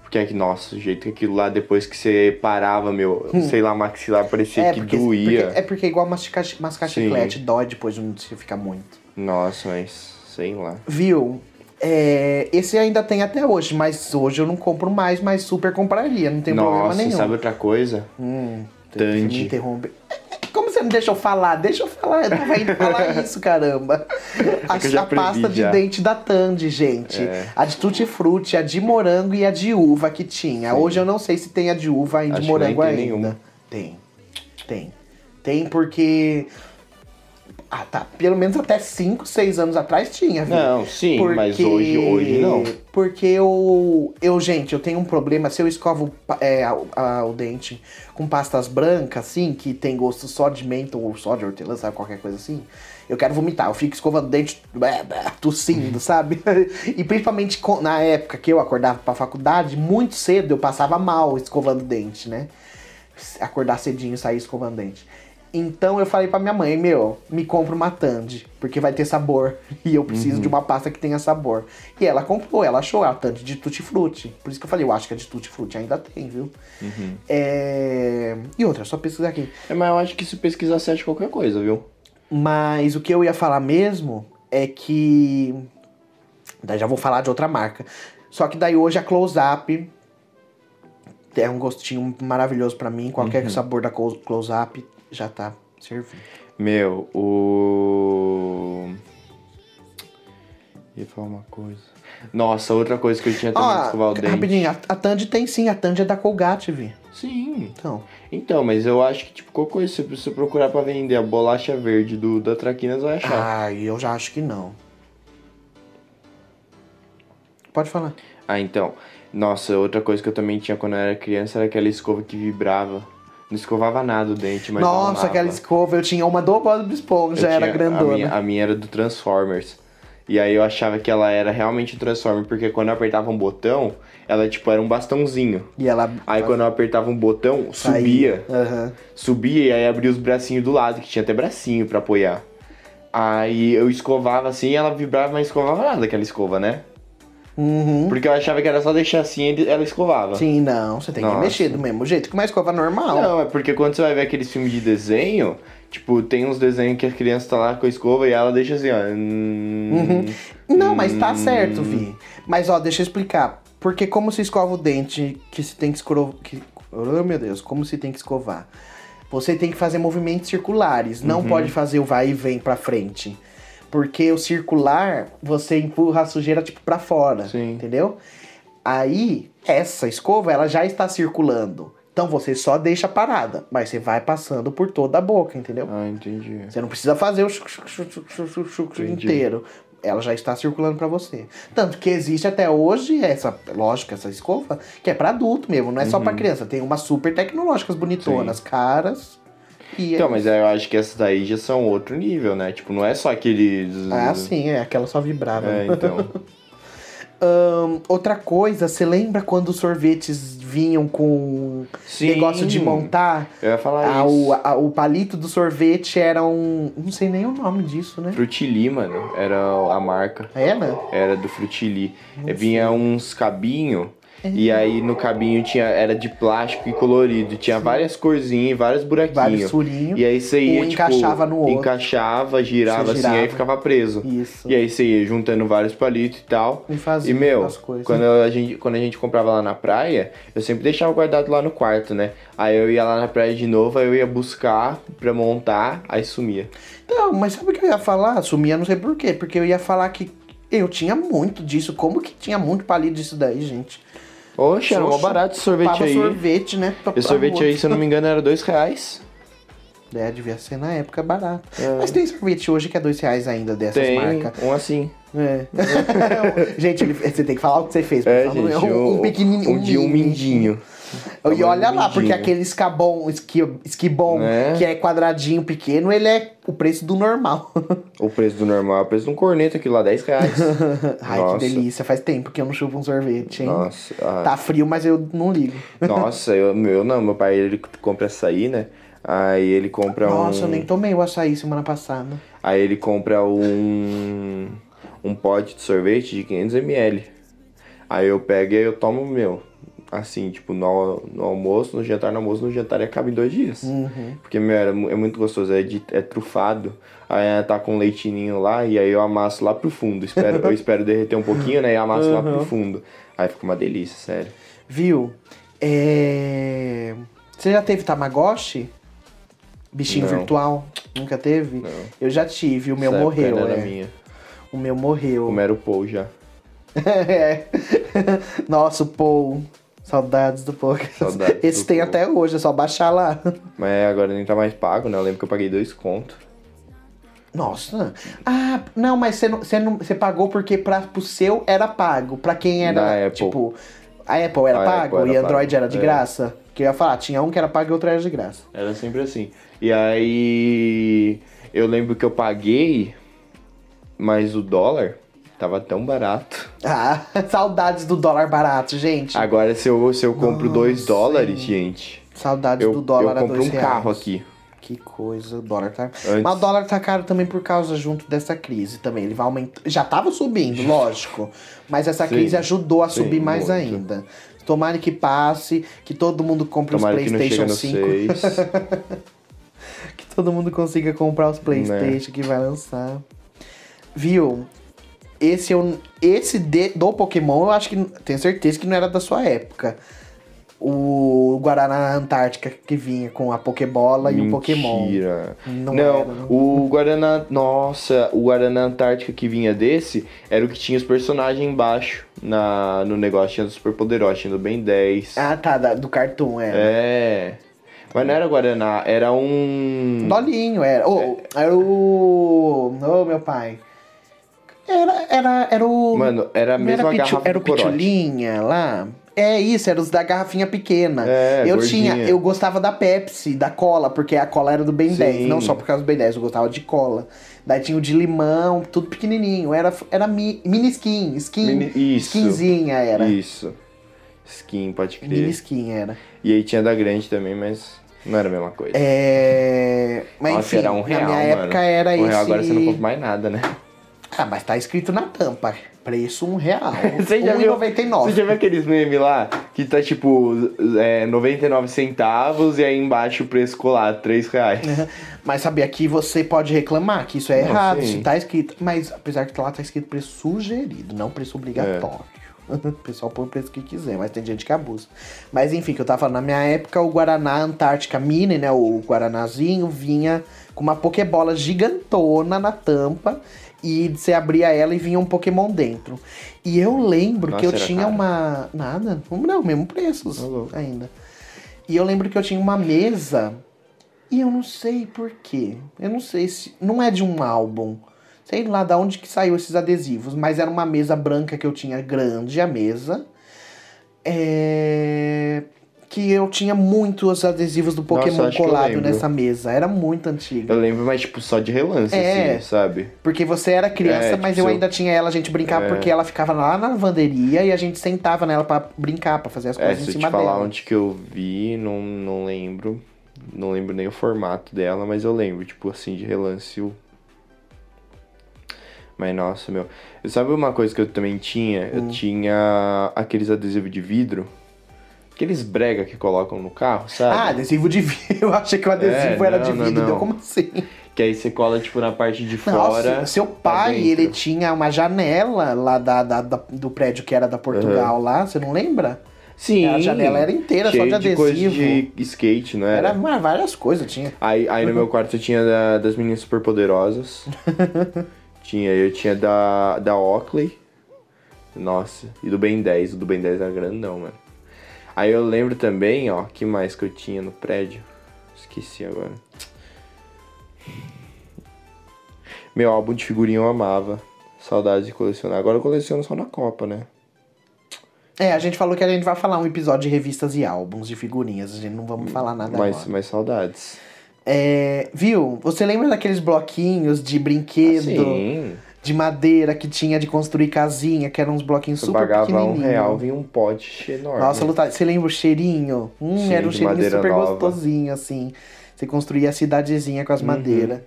Porque é que, nossa, o jeito que aquilo lá, depois que você parava, meu, sei lá, maxilar, parecia que Hum. porque, doía. porque- é porque é igual mascar Sim. chiclete, dói depois de se ficar muito. Nossa, mas sei lá. Viu? É, esse ainda tem até hoje, mas hoje eu não compro mais, mas super compraria, não tem problema Nossa, nenhum. sabe outra coisa? Hum, Tandy. Me interrompe. Como você não deixa eu falar? Deixa eu falar, eu tava indo falar isso, caramba. A, É já a pasta de já. dente da Tandy, gente. É. A de tutti frutti, a de morango e a de uva que tinha. Sim. Hoje eu não sei se tem a de uva e de morango ainda. nenhuma. Tem. Tem. Tem porque Ah, tá. Pelo menos até 5, 6 anos atrás tinha, viu? Não, sim, mas hoje, hoje não. Porque eu, eu, gente, eu tenho um problema. Se eu escovo é, a- a- o dente com pastas brancas, assim, que tem gosto só de menta ou só de hortelã, sabe? Qualquer coisa assim. Eu quero vomitar. Eu fico escovando o dente, tossindo, sabe? E principalmente na época que eu acordava pra faculdade, muito cedo eu passava mal escovando o dente, né? Acordar cedinho e sair escovando o dente. Então eu falei pra minha mãe, meu, me compra uma Tandy, porque vai ter sabor. E eu preciso de uma pasta que tenha sabor. E ela comprou, ela achou a Tandy de Tutti Frutti. Por isso que eu falei, eu acho que a de Tutti Frutti ainda tem, viu? É... E outra, só pesquisar aqui. É, mas eu acho que se pesquisar você acha qualquer coisa, viu? Mas o que eu ia falar mesmo é que. Daí já vou falar de outra marca. Só que daí hoje a Close Up é um gostinho maravilhoso pra mim. Qualquer sabor da Close Up já tá servindo. Meu, o. Ia falar uma coisa. Nossa, outra coisa que eu tinha também de escovar o dente. rapidinho, a, a Tandy tem sim, a Tandy é da Colgate, Vi. Sim. Então. Então, mas eu acho que, tipo, qualquer coisa, se você procurar pra vender a bolacha verde do, da Traquinas, vai achar. Ai, eu já acho que não. Pode falar. Ah, então. Nossa, outra coisa que eu também tinha quando eu era criança era aquela escova que vibrava. Não escovava nada o dente, mas Nossa, arrumava. aquela escova, eu tinha uma do Bob Esponja, Eu era tinha- grandona. A minha, a minha era do Transformers. E aí eu achava que ela era realmente um Transformer, porque quando eu apertava um botão, ela tipo era um bastãozinho. E ela Aí quando eu apertava um botão, subia. Aham. Subia e aí abria os bracinhos do lado, que tinha até bracinho pra apoiar. Aí eu escovava assim, ela vibrava, mas não escovava nada aquela escova, né? Uhum. Porque eu achava que era só deixar assim e ela escovava. Sim, não, você tem que Nossa. mexer do mesmo jeito que uma escova normal. Não, é porque quando você vai ver aqueles filmes de desenho, tipo, tem uns desenhos que a criança tá lá com a escova e ela deixa assim, ó. hum, Não, mas tá certo, Vi. Mas ó, deixa eu explicar. Porque como se escova o dente que se tem que escovar. Que... Oh, meu Deus, como se tem que escovar? Você tem que fazer movimentos circulares. Não Uhum. pode fazer o vai e vem pra frente. Porque o circular, você empurra a sujeira, tipo, pra fora. Sim. Entendeu? Aí, essa escova, ela já está circulando. Então você só deixa parada. Mas você vai passando por toda a boca, entendeu? Ah, entendi. Você não precisa fazer o chuc, chuc, chuc, inteiro. Ela já está circulando pra você. Tanto que existe até hoje essa, lógico, essa escova, que é pra adulto mesmo, não é só pra Uhum. criança. Tem umas super tecnológicas bonitonas, caras. E Então, é- mas aí eu acho que essas daí já são outro nível, né? Tipo, não é só aqueles. Ah, sim, é, aquela só vibrava. É, então. Outra coisa, você lembra quando os sorvetes vinham com Sim. negócio de montar? Eu ia falar Ah, isso. o, a- o palito do sorvete era um. Não sei nem o nome disso, né? Frutili, mano, era a marca. Era? Era do Frutili. Vinha uns cabinho e aí no cabinho tinha era de plástico e colorido, tinha várias corzinhas, vários buraquinhos. Vários furinhos. E aí você ia Um tipo, encaixava no outro. encaixava, girava, Você assim, girava. aí ficava preso. Isso. E aí você ia juntando vários palitos e tal. E fazia E meu, as coisas. quando a, gente, quando a gente comprava lá na praia, eu sempre deixava guardado lá no quarto, né? Aí eu ia lá na praia de novo, aí eu ia buscar pra montar, aí sumia. Não, mas sabe o que eu ia falar? Sumia, não sei por quê. Porque eu ia falar que eu tinha muito disso. Como que tinha muito palito disso daí, gente? Oxe, era mó barato esse sorvete Pava aí. sorvete, né? pra- Esse sorvete aí, se eu não me engano, era dois reais. É, devia ser na época barato. É. Mas tem sorvete hoje que é dois reais ainda dessas Tem marcas. um assim. É. gente, ele- você tem que falar o que você fez. É, gente, um, um pequenininho. Um de um mindinho. E olha lá, porque aquele escabom, esqui, esquibom, É. que é quadradinho pequeno, ele é o preço do normal. O preço do normal, o preço de um corneto aqui lá, 10 reais. Ai, Nossa. que delícia. Faz tempo que eu não chupo um sorvete, hein? Nossa, ah, Tá frio, mas eu não ligo. nossa, eu, meu não, meu pai ele compra açaí, né? Aí ele compra Nossa, um. eu nem tomei o açaí semana passada. Aí ele compra um. Um pote de sorvete de 500ml. Aí eu pego e eu tomo, meu. Assim, tipo, no, no almoço, no jantar, no almoço, no jantar e acaba em dois dias. Uhum. Porque, meu, é, é muito gostoso, é, de, é trufado. Aí tá com leitinho lá e aí eu amasso lá pro fundo. Espero, eu espero derreter um pouquinho, né? E amasso lá pro Uhum. fundo. Aí fica uma delícia, sério. Viu? É... Você já teve Tamagotchi? Bichinho Não. virtual? Nunca teve? Não. Eu já tive, o meu Essa época morreu. era é. minha. O meu morreu. Como era o Paul já. É. Nossa, o Paul. Saudades do Paul. Saudades Esse do tem até hoje, é só baixar lá. Mas agora nem tá mais pago, né? Eu lembro que eu paguei dois contos. Nossa. Ah, não, mas você, não, você, não, você pagou porque pra, pro seu era pago. Pra quem era, Apple. tipo... A Apple era A pago Apple e era Android pago, era de é. graça? Que eu ia falar, tinha um que era pago e outro era de graça. Era sempre assim. E aí eu lembro que eu paguei, mas o dólar tava tão barato. Ah, saudades do dólar barato, gente. Agora se eu, se eu compro 2 Nossa, dólares, gente, Saudades eu, do dólar eu a compro dois um reais. carro aqui. Que coisa, o dólar tá. Antes- Mas o dólar tá caro também por causa junto dessa crise também. Ele vai aumentar. Já tava subindo, lógico. Mas essa Sim, crise ajudou a sim, subir mais muito. ainda. Tomara que passe, que todo mundo compre Tomara os PlayStation no 5. 6. Que todo mundo consiga comprar os PlayStation que vai lançar. Viu? Esse eu, esse de- do Pokémon, eu acho que tenho certeza que não era da sua época. O Guaraná Antártica que vinha com a Pokébola e o Pokémon. Mentira. Não Não, era, não. o Guaraná. Nossa, o Guaraná Antártica que vinha desse era o que tinha os personagens embaixo na, no negócio. Tinha do Super Poderoso, tinha do Ben 10. Ah, tá, da- do Cartoon, era. É. Mas não era Guaraná, era um. Dolinho, era. Oh, Era o. Ô, meu pai. Era, era, era o. Mano, era a mesma Pichu- garrafa Era o. Pitulinha lá. É isso, era os da garrafinha pequena. É, eu gordinha. tinha, eu gostava da Pepsi, da cola, porque a cola era do Ben Sim. 10, não só por causa do Ben 10, eu gostava de cola. Daí tinha o de limão, tudo pequenininho, era, era mi- mini skin, skin, Mini- isso. skinzinha era. Isso. Skin, pode crer. Mini skin era. E aí tinha da grande também, mas não era a mesma coisa. É, mas Nossa, enfim, era um real, na minha mano. época era um esse... real agora você não compra mais nada, né? Ah, mas tá escrito na tampa. Preço um real. Você já viu- Você 1,99. já viu aqueles memes lá que tá tipo é, 99 centavos e aí embaixo o preço colado, 3 reais? Mas sabia que você pode reclamar que isso é Não, errado, sim. se tá escrito. Mas apesar que lá tá escrito preço sugerido, não preço obrigatório. É. O pessoal põe o preço que quiser, mas tem gente que abusa. Mas enfim, que eu tava falando, na minha época o Guaraná Antártica Mini, né? O Guaranazinho vinha com uma Pokébola gigantona na tampa. E você abria ela e vinha um Pokémon dentro. E eu lembro Nossa, que eu tinha caro. uma. Nada, não, mesmo preços ainda. E eu lembro que eu tinha uma mesa e eu não sei por quê. Eu não sei se. Não é de um álbum. Sei lá da onde que saiu esses adesivos. Mas era uma mesa branca que eu tinha grande, a mesa. É... Que eu tinha muitos adesivos do Pokémon eu colado nessa mesa. Era muito antiga. Eu lembro, mas tipo, só de relance, É. assim, sabe? Porque você era criança, É, mas tipo, eu se ainda tinha ela, a gente brincava É. porque ela ficava lá na lavanderia e a gente sentava nela pra brincar, pra fazer as É, coisas se em eu te cima falar dela. onde que eu vi, não, não lembro. Não lembro nem o formato dela, mas eu lembro, tipo assim, de relance. o- Mas nossa, meu. Sabe uma coisa que eu também tinha? Hum. Eu tinha aqueles adesivos de vidro. Aqueles brega que colocam no carro, sabe? Ah, adesivo de vidro. Eu achei que o adesivo É, era não, de não, vidro. não. Deu como assim? Que aí você cola, tipo, na parte de Nossa, fora. seu pra pai, ele tinha uma janela lá da, da- da- do prédio que era da Portugal lá, você não lembra? Sim. A janela era inteira, só cheio de coisa adesivo. de skate, não Era era? várias coisas, tinha. Aí, aí no meu quarto eu tinha da- das meninas superpoderosas. tinha, eu tinha da, da Oakley. Nossa, e do Ben 10. O do Ben 10 era grandão, mano. Aí eu lembro também, ó, que mais que eu tinha no prédio. Esqueci agora. Meu álbum de figurinha eu amava. Saudade de colecionar. Agora eu coleciono só na Copa, né? É, a gente falou que a gente vai falar um episódio de revistas e álbuns de figurinhas. A gente não vamos falar nada Mas, agora. mas saudades. É, viu? Você lembra daqueles bloquinhos de brinquedo, Sim. De madeira que tinha de construir casinha, que eram uns bloquinhos Eu super pagava um real, vinha um pote enorme. Nossa, Lutar, você lembra o cheirinho? Hum, Sim, era um cheirinho super nova. gostosinho, assim. Você construía a cidadezinha com as Uhum. madeiras.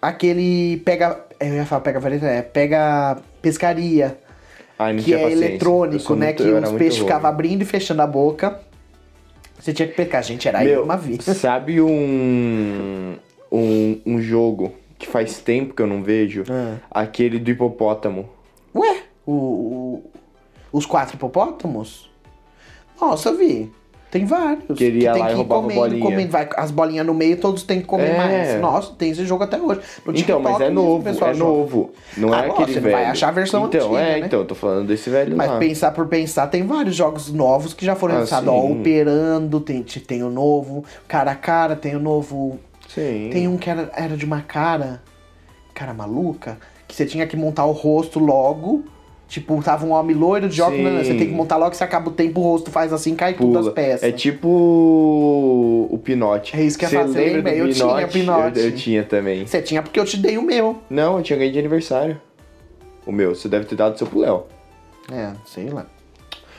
Aquele pega. Eu ia falar pega vareta, é, pega pescaria, Ai, que é paciência. Eletrônico, né? muito- que os peixes ficavam abrindo e fechando a boca. Você tinha que pescar. Gente, era aí Meu, uma vez. sabe um, um um jogo que faz tempo que eu não vejo? Ah. Aquele do hipopótamo. Ué, o, o- os quatro hipopótamos? Nossa, vi. Tem vários. Que ele ia tem lá e que ir roubava comendo, bolinha. comendo. Vai, as bolinhas no meio, todos têm que comer É. mais. Nossa, tem esse jogo até hoje. No Então, mas é mesmo novo, pessoal é joga. novo. Não Ah, é nossa, aquele você velho. vai achar a versão então, antiga, é, né? então, tô falando desse velho Mas lá. pensar por pensar, tem vários jogos novos que já foram Ah, lançados. Ó. Operando, tem, tem o novo. Cara a cara, tem o novo. Sim. Tem um que era, era de uma cara. cara maluca, que você tinha que montar o rosto logo. Tipo, tava um homem loiro de óculos, né? você tem que montar logo, você acaba o tempo, o rosto faz assim, cai tudo as Pula. peças. É tipo o o Pinote. É isso que eu ia você lembra do Eu tinha Pinote. Eu, eu tinha também. Você tinha porque eu te dei o meu. Não, eu tinha ganho de aniversário. O meu, você deve ter dado seu pro Léo. É, sei lá.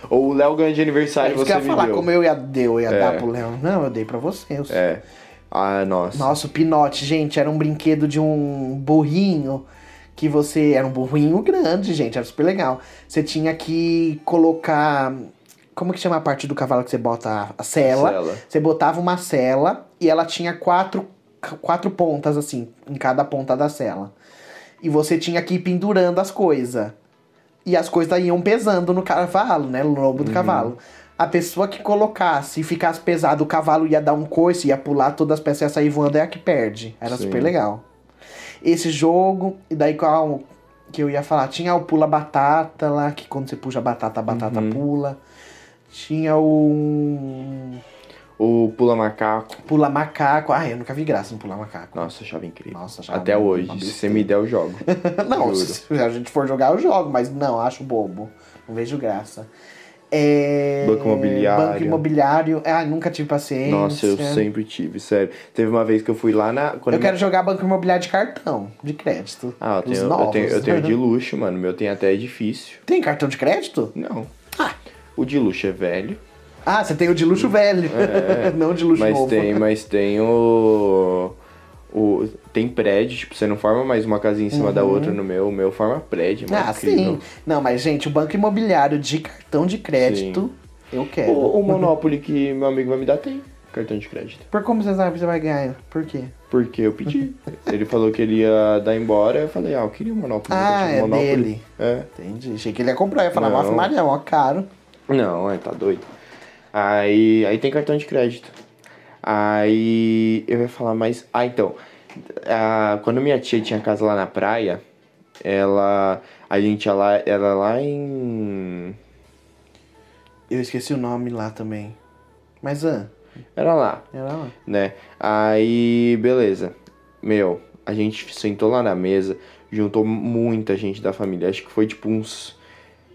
Ou o Léo ganhou de aniversário É isso que você eu ia me falar, deu. como eu ia, eu ia É. dar pro Léo. Não, eu dei pra você. eu sei. É. Ah, nossa. Nossa, o Pinote, gente, era um brinquedo de um burrinho que você. Era um burrinho grande, gente, era super legal. Você tinha que colocar. Como que chama a parte do cavalo que você bota a, a sela? Sela. Você botava uma sela e ela tinha quatro, quatro pontas, assim, em cada ponta da sela. E você tinha que ir pendurando as coisas. E as coisas iam pesando no cavalo, né? No lombo Uhum. do cavalo. A pessoa que colocasse e ficasse pesado, o cavalo ia dar um coice, ia pular, todas as peças ia sair voando, é a que perde. Era Sim. super legal. Esse jogo, e daí qual que eu ia falar? Tinha o pula batata lá, que quando você puxa a batata, a batata Uhum. pula. Tinha o O Pula Macaco. pula macaco. Ah, eu nunca vi graça no pular macaco. Nossa, achava incrível. Nossa, achava Até hoje. Se você me der, eu jogo. não, Juro. se a gente for jogar, eu jogo, mas não, acho bobo. Não vejo graça. É... Banco imobiliário. Banco imobiliário. Ah, nunca tive paciência. Nossa, eu sempre tive, sério. Teve uma vez que eu fui lá na. Eu quero jogar banco imobiliário de cartão, de crédito. Ah, eu tenho, eu, tenho, eu tenho de luxo, mano. Meu tem até edifício. Tem cartão de crédito? Não. Ah. O de luxo é velho. Ah, você tem o de luxo velho. não de luxo É. Mas novo. tem, mas tem o. O, tem prédio, tipo, você não forma mais uma casinha em cima da outra no meu. O meu forma prédio. Ah, incrível. sim. Não, mas, gente, o banco imobiliário de cartão de crédito, eu quero. O, o Monopoly que meu amigo vai me dar tem cartão de crédito. Por como você sabe que você vai ganhar? Por quê? Porque eu pedi. ele falou que ele ia dar embora, eu falei, ah, eu queria um Monopoly. Ah, é Monopoly. dele. É. Entendi. Achei que ele ia comprar. Ia falar, nossa, Maria, ó, caro. Não, é, tá doido. Aí, aí tem cartão de crédito. Aí eu ia falar mais. Ah, então. ah, quando minha tia tinha casa lá na praia, ela. A gente ia lá. Era lá em. Eu esqueci o nome lá também. Mas, ah, Era lá, era lá. né? Aí, beleza. Meu, a gente sentou lá na mesa, juntou muita gente da família. Acho que foi tipo uns.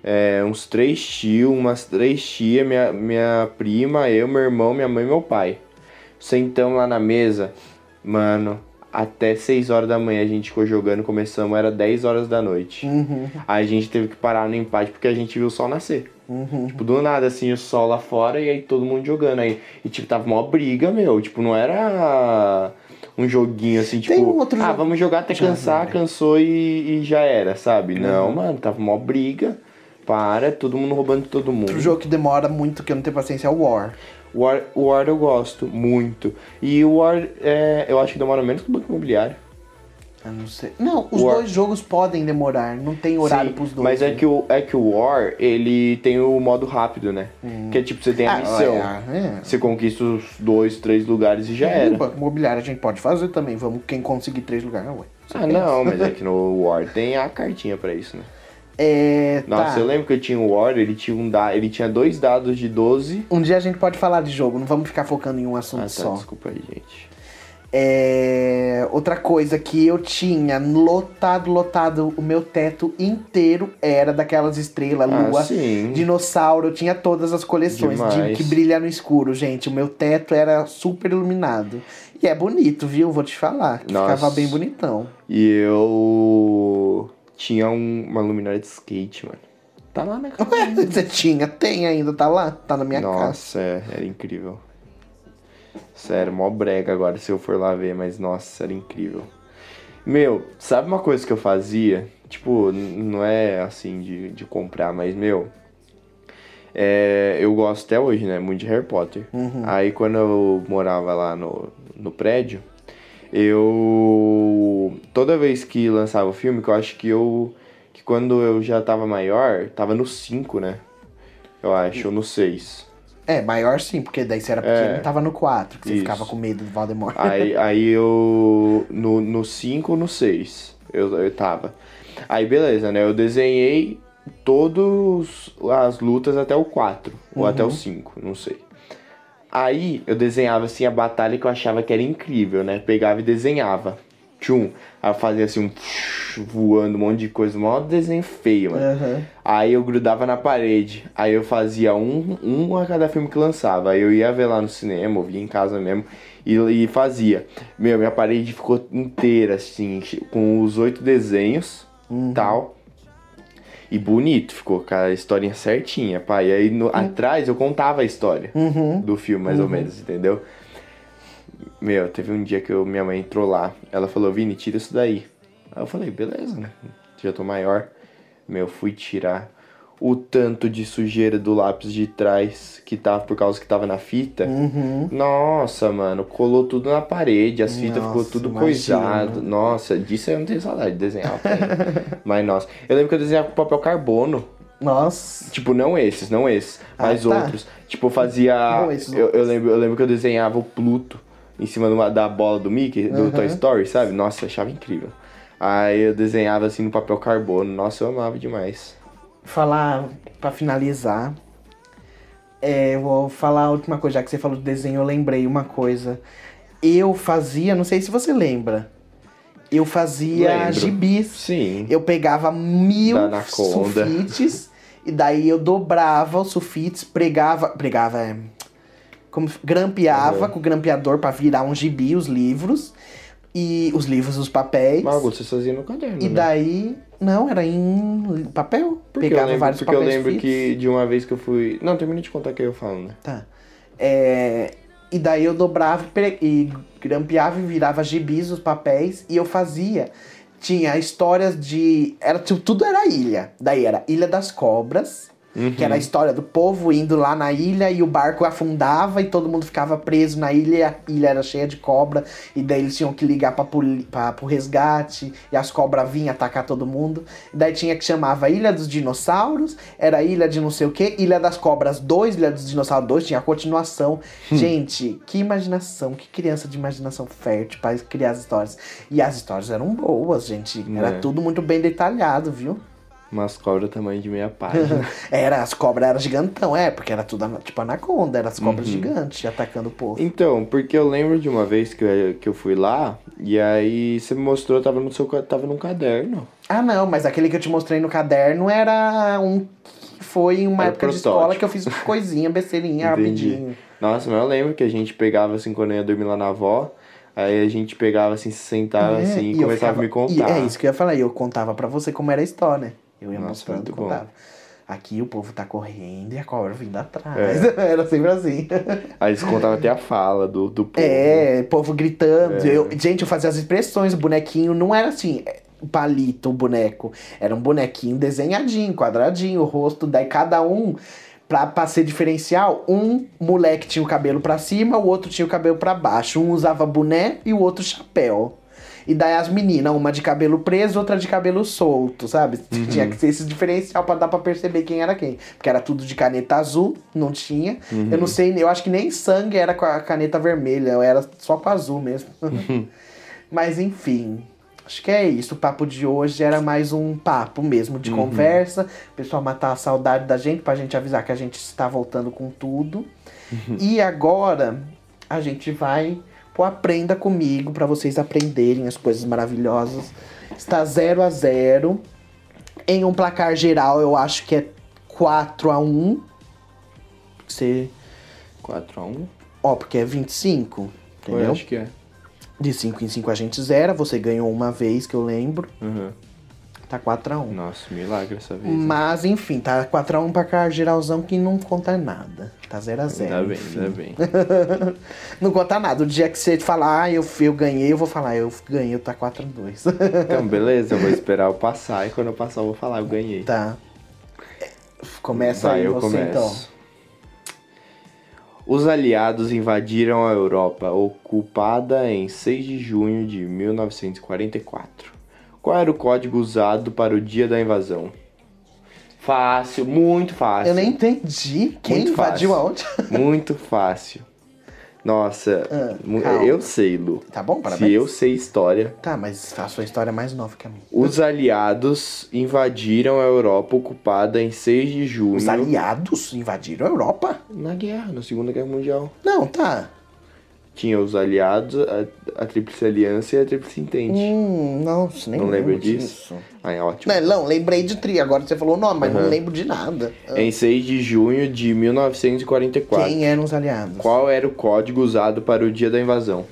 é, uns três tios, umas três tias, minha, minha prima, eu, meu irmão, minha mãe e meu pai. Sentamos lá na mesa, mano, até 6 horas da manhã a gente ficou jogando, começamos, era 10 horas da noite. Uhum, Aí a gente teve que parar no empate porque a gente viu o sol nascer. uhum. Tipo, do nada, assim, o sol lá fora e aí todo mundo jogando aí. E, tipo, tava uma briga, meu. Tipo, não era um joguinho assim, tipo, Tem um outro ah, jogo- vamos jogar até Já cansar, cansou e, e já era, sabe? Não, Uhum. mano, tava uma briga. Para, todo mundo roubando de todo mundo. Outro jogo que demora muito, que eu não tenho paciência, é o War. War, War eu gosto muito. E o War, é, eu acho que demora menos que o Banco Imobiliário. Eu não sei. Não, os War. dois jogos podem demorar, não tem horário Sim, pros dois. Mas é né? que, o, é que o War, ele tem o modo rápido, né? Que é tipo, você tem a Ah, missão. é, é. Você conquista os dois, três lugares e já E era. o banco imobiliário a gente pode fazer também. Vamos, quem conseguir três lugares, ué. Você Ah, pensa. não, mas é que no War tem a cartinha pra isso, né? É, Nossa, tá. eu lembro que eu tinha o War, ele tinha, um da... ele tinha dois dados de 12. Um dia a gente pode falar de jogo, não vamos ficar focando em um assunto Ah, tá, só. desculpa aí, gente. É, outra coisa que eu tinha lotado, lotado, o meu teto inteiro era daquelas estrelas, Ah, lua, sim. dinossauro, eu tinha todas as coleções de, que brilha no escuro, gente. O meu teto era super iluminado. E é bonito, viu? Vou te falar. que Nossa. Ficava bem bonitão. E eu tinha um- uma luminária de skate, mano. Tá lá na casa. Ué, você tinha? Tem ainda, tá lá? Tá na minha casa. Nossa, é, era incrível. Sério, mó brega agora se eu for lá ver, mas nossa, era incrível. Meu, sabe uma coisa que eu fazia? Tipo, não é assim de, de comprar, mas meu. É, eu gosto até hoje, né? Muito de Harry Potter. Aí quando eu morava lá no, no prédio, eu. Toda vez que lançava o filme, que eu acho que eu. Que quando eu já tava maior, tava no 5, né? Eu acho, ou no 6. É, maior sim, porque daí você era pequeno É. e tava no 4, que você Isso. ficava com medo do Voldemort. Aí, aí eu. No 5 ou no 6 eu, eu tava. Aí beleza, né? Eu desenhei todas as lutas até o 4. Ou até o 5, não sei. Aí eu desenhava assim a batalha que eu achava que era incrível, né? Pegava e desenhava. tchum. Aí eu fazia assim, um voando, um monte de coisa, mó desenho feio, mano. Aham. Aí eu grudava na parede. Aí eu fazia um, um a cada filme que lançava. Aí eu ia ver lá no cinema, ou via em casa mesmo. E, e fazia. Meu, minha parede ficou inteira, assim, com os oito desenhos tal. E bonito, ficou com a historinha certinha, pai. E aí no- atrás eu contava a história Uhum. do filme, mais ou menos, entendeu? Meu, teve um dia que eu- minha mãe entrou lá. Ela falou, Vini, tira isso daí. Aí eu falei, beleza, né? Já tô maior. Meu, fui tirar o tanto de sujeira do lápis de trás que tava por causa que tava na fita. Uhum. Nossa, mano, colou tudo na parede, as fitas ficou tudo coisado. Nossa, disso eu não tenho saudade de desenhar. Mas nossa, eu lembro que eu desenhava com papel carbono. Nossa. Tipo, não esses, não esses, Ah, mas tá. outros. Tipo, eu fazia. Esses eu, eu, lembro, eu lembro que eu desenhava o Pluto em cima de uma- da bola do Mickey, do Uhum. Toy Story, sabe? Nossa, achava incrível. Aí eu desenhava assim no papel carbono. Nossa, eu amava demais. Falar, pra finalizar, é, eu vou falar a última coisa, já que você falou de desenho, eu lembrei uma coisa. Eu fazia, não sei se você lembra, eu fazia Lembro. gibis. Sim. Eu pegava mil sulfites e daí eu dobrava os sulfites, pregava, pregava, é, como grampeava Uhum. com o grampeador pra virar um gibi os livros e os livros, os papéis. Mas você fazia no caderno. E né? daí, não, era em papel. Porque pegava eu lembro, vários porque eu lembro que de uma vez que eu fui. Não, termina de contar que eu falo, né? Tá. É, e daí eu dobrava e e grampeava e virava gibis os papéis e eu fazia. Tinha histórias de. Era, tipo, tudo era ilha. Daí era Ilha das Cobras, que era a história do povo indo lá na ilha e o barco afundava e todo mundo ficava preso na ilha e a ilha era cheia de cobra. E daí eles tinham que ligar pra, poli- pra, pro resgate e as cobras vinham atacar todo mundo. E daí tinha que chamava Ilha dos Dinossauros, era Ilha de não sei o que, Ilha das Cobras 2, Ilha dos Dinossauros 2, tinha a continuação. Gente, que imaginação, que criança de imaginação fértil pra criar as histórias. E as histórias eram boas, gente. Era É. tudo muito bem detalhado, viu? Umas cobras tamanho de meia página. Era, as cobras eram gigantão, é, porque era tudo tipo anaconda, eram as cobras Uhum. gigantes atacando o povo. Então, porque eu lembro de uma vez que eu, que eu fui lá, e aí você me mostrou, tava no seu tava num caderno. Ah, não, mas aquele que eu te mostrei no caderno era um que foi em uma Era época de protótipo. escola que eu fiz coisinha, besteirinha, rapidinho. Nossa, mas eu lembro que a gente pegava assim quando eu ia dormir lá na avó, aí a gente pegava assim, se sentava É, assim e, começava ficava- a me contar. E é isso que eu ia falar, e eu contava pra você como era a história, né? Eu ia Nossa, mostrando, contava. Aqui o povo tá correndo e a cobra vindo atrás. É. era sempre assim. Aí eles contavam até a fala do, do povo. É, povo gritando. É. Eu- gente, eu fazia as expressões, o bonequinho não era assim, é, palito o boneco. Era um bonequinho desenhadinho, quadradinho, o rosto. Daí cada um, pra, pra ser diferencial, um moleque tinha o cabelo pra cima, o outro tinha o cabelo pra baixo. Um usava boné e o outro chapéu. E daí as meninas, uma de cabelo preso, outra de cabelo solto, sabe? Tinha que ser esse diferencial pra dar pra perceber quem era quem. Porque era tudo de caneta azul, não tinha. Eu não sei, eu acho que nem sangue era com a caneta vermelha, era só com azul mesmo. Mas enfim, acho que é isso. O papo de hoje era mais um papo mesmo de conversa. O pessoal matar a saudade da gente, pra gente avisar que a gente está voltando com tudo. E agora a gente vai pro Aprenda Comigo, pra vocês aprenderem as coisas maravilhosas. Está 0 a 0 Em um placar geral, eu acho que é 4 a 1 Você. 4x1? Ó, porque é 25. Eu Entendeu? acho que é. De 5 em 5 a gente zera. Você ganhou uma vez, que eu lembro. Uhum. Tá 4x1. Nossa, milagre essa vez. hein? Mas, enfim, tá 4x1 pra cá geralzão que não conta nada. Tá 0x0. Ainda bem, enfim. ainda bem. Não conta nada. O dia que você falar, ah, eu, eu ganhei, eu vou falar, eu ganhei, tá 4x2. Então, beleza, eu vou esperar eu passar e quando eu passar eu vou falar, eu ganhei. tá. Começa Vai, aí eu você começo. então. Os aliados invadiram a Europa, ocupada em 6 de junho de 1944. Qual era o código usado para o dia da invasão? Fácil, muito fácil. Eu nem entendi. Quem Muito invadiu fácil. aonde? Muito fácil. Nossa, Ah, eu sei, Lu. Tá bom, parabéns. Se eu sei história, Tá, mas a sua história é mais nova que a minha. os aliados invadiram a Europa ocupada em 6 de junho Os aliados invadiram a Europa? na guerra, na Segunda Guerra Mundial. Não, tá. Tinha os aliados, a, a Tríplice Aliança e a Tríplice Entente. Hum, nossa, nem Não lembro lembra disso? Ah, é ótimo. Não, não, lembrei de tri, agora você falou o nome, mas não Aham. lembro de nada. Ah, Em 6 de junho de 1944. Quem eram os aliados? Qual era o código usado para o dia da invasão?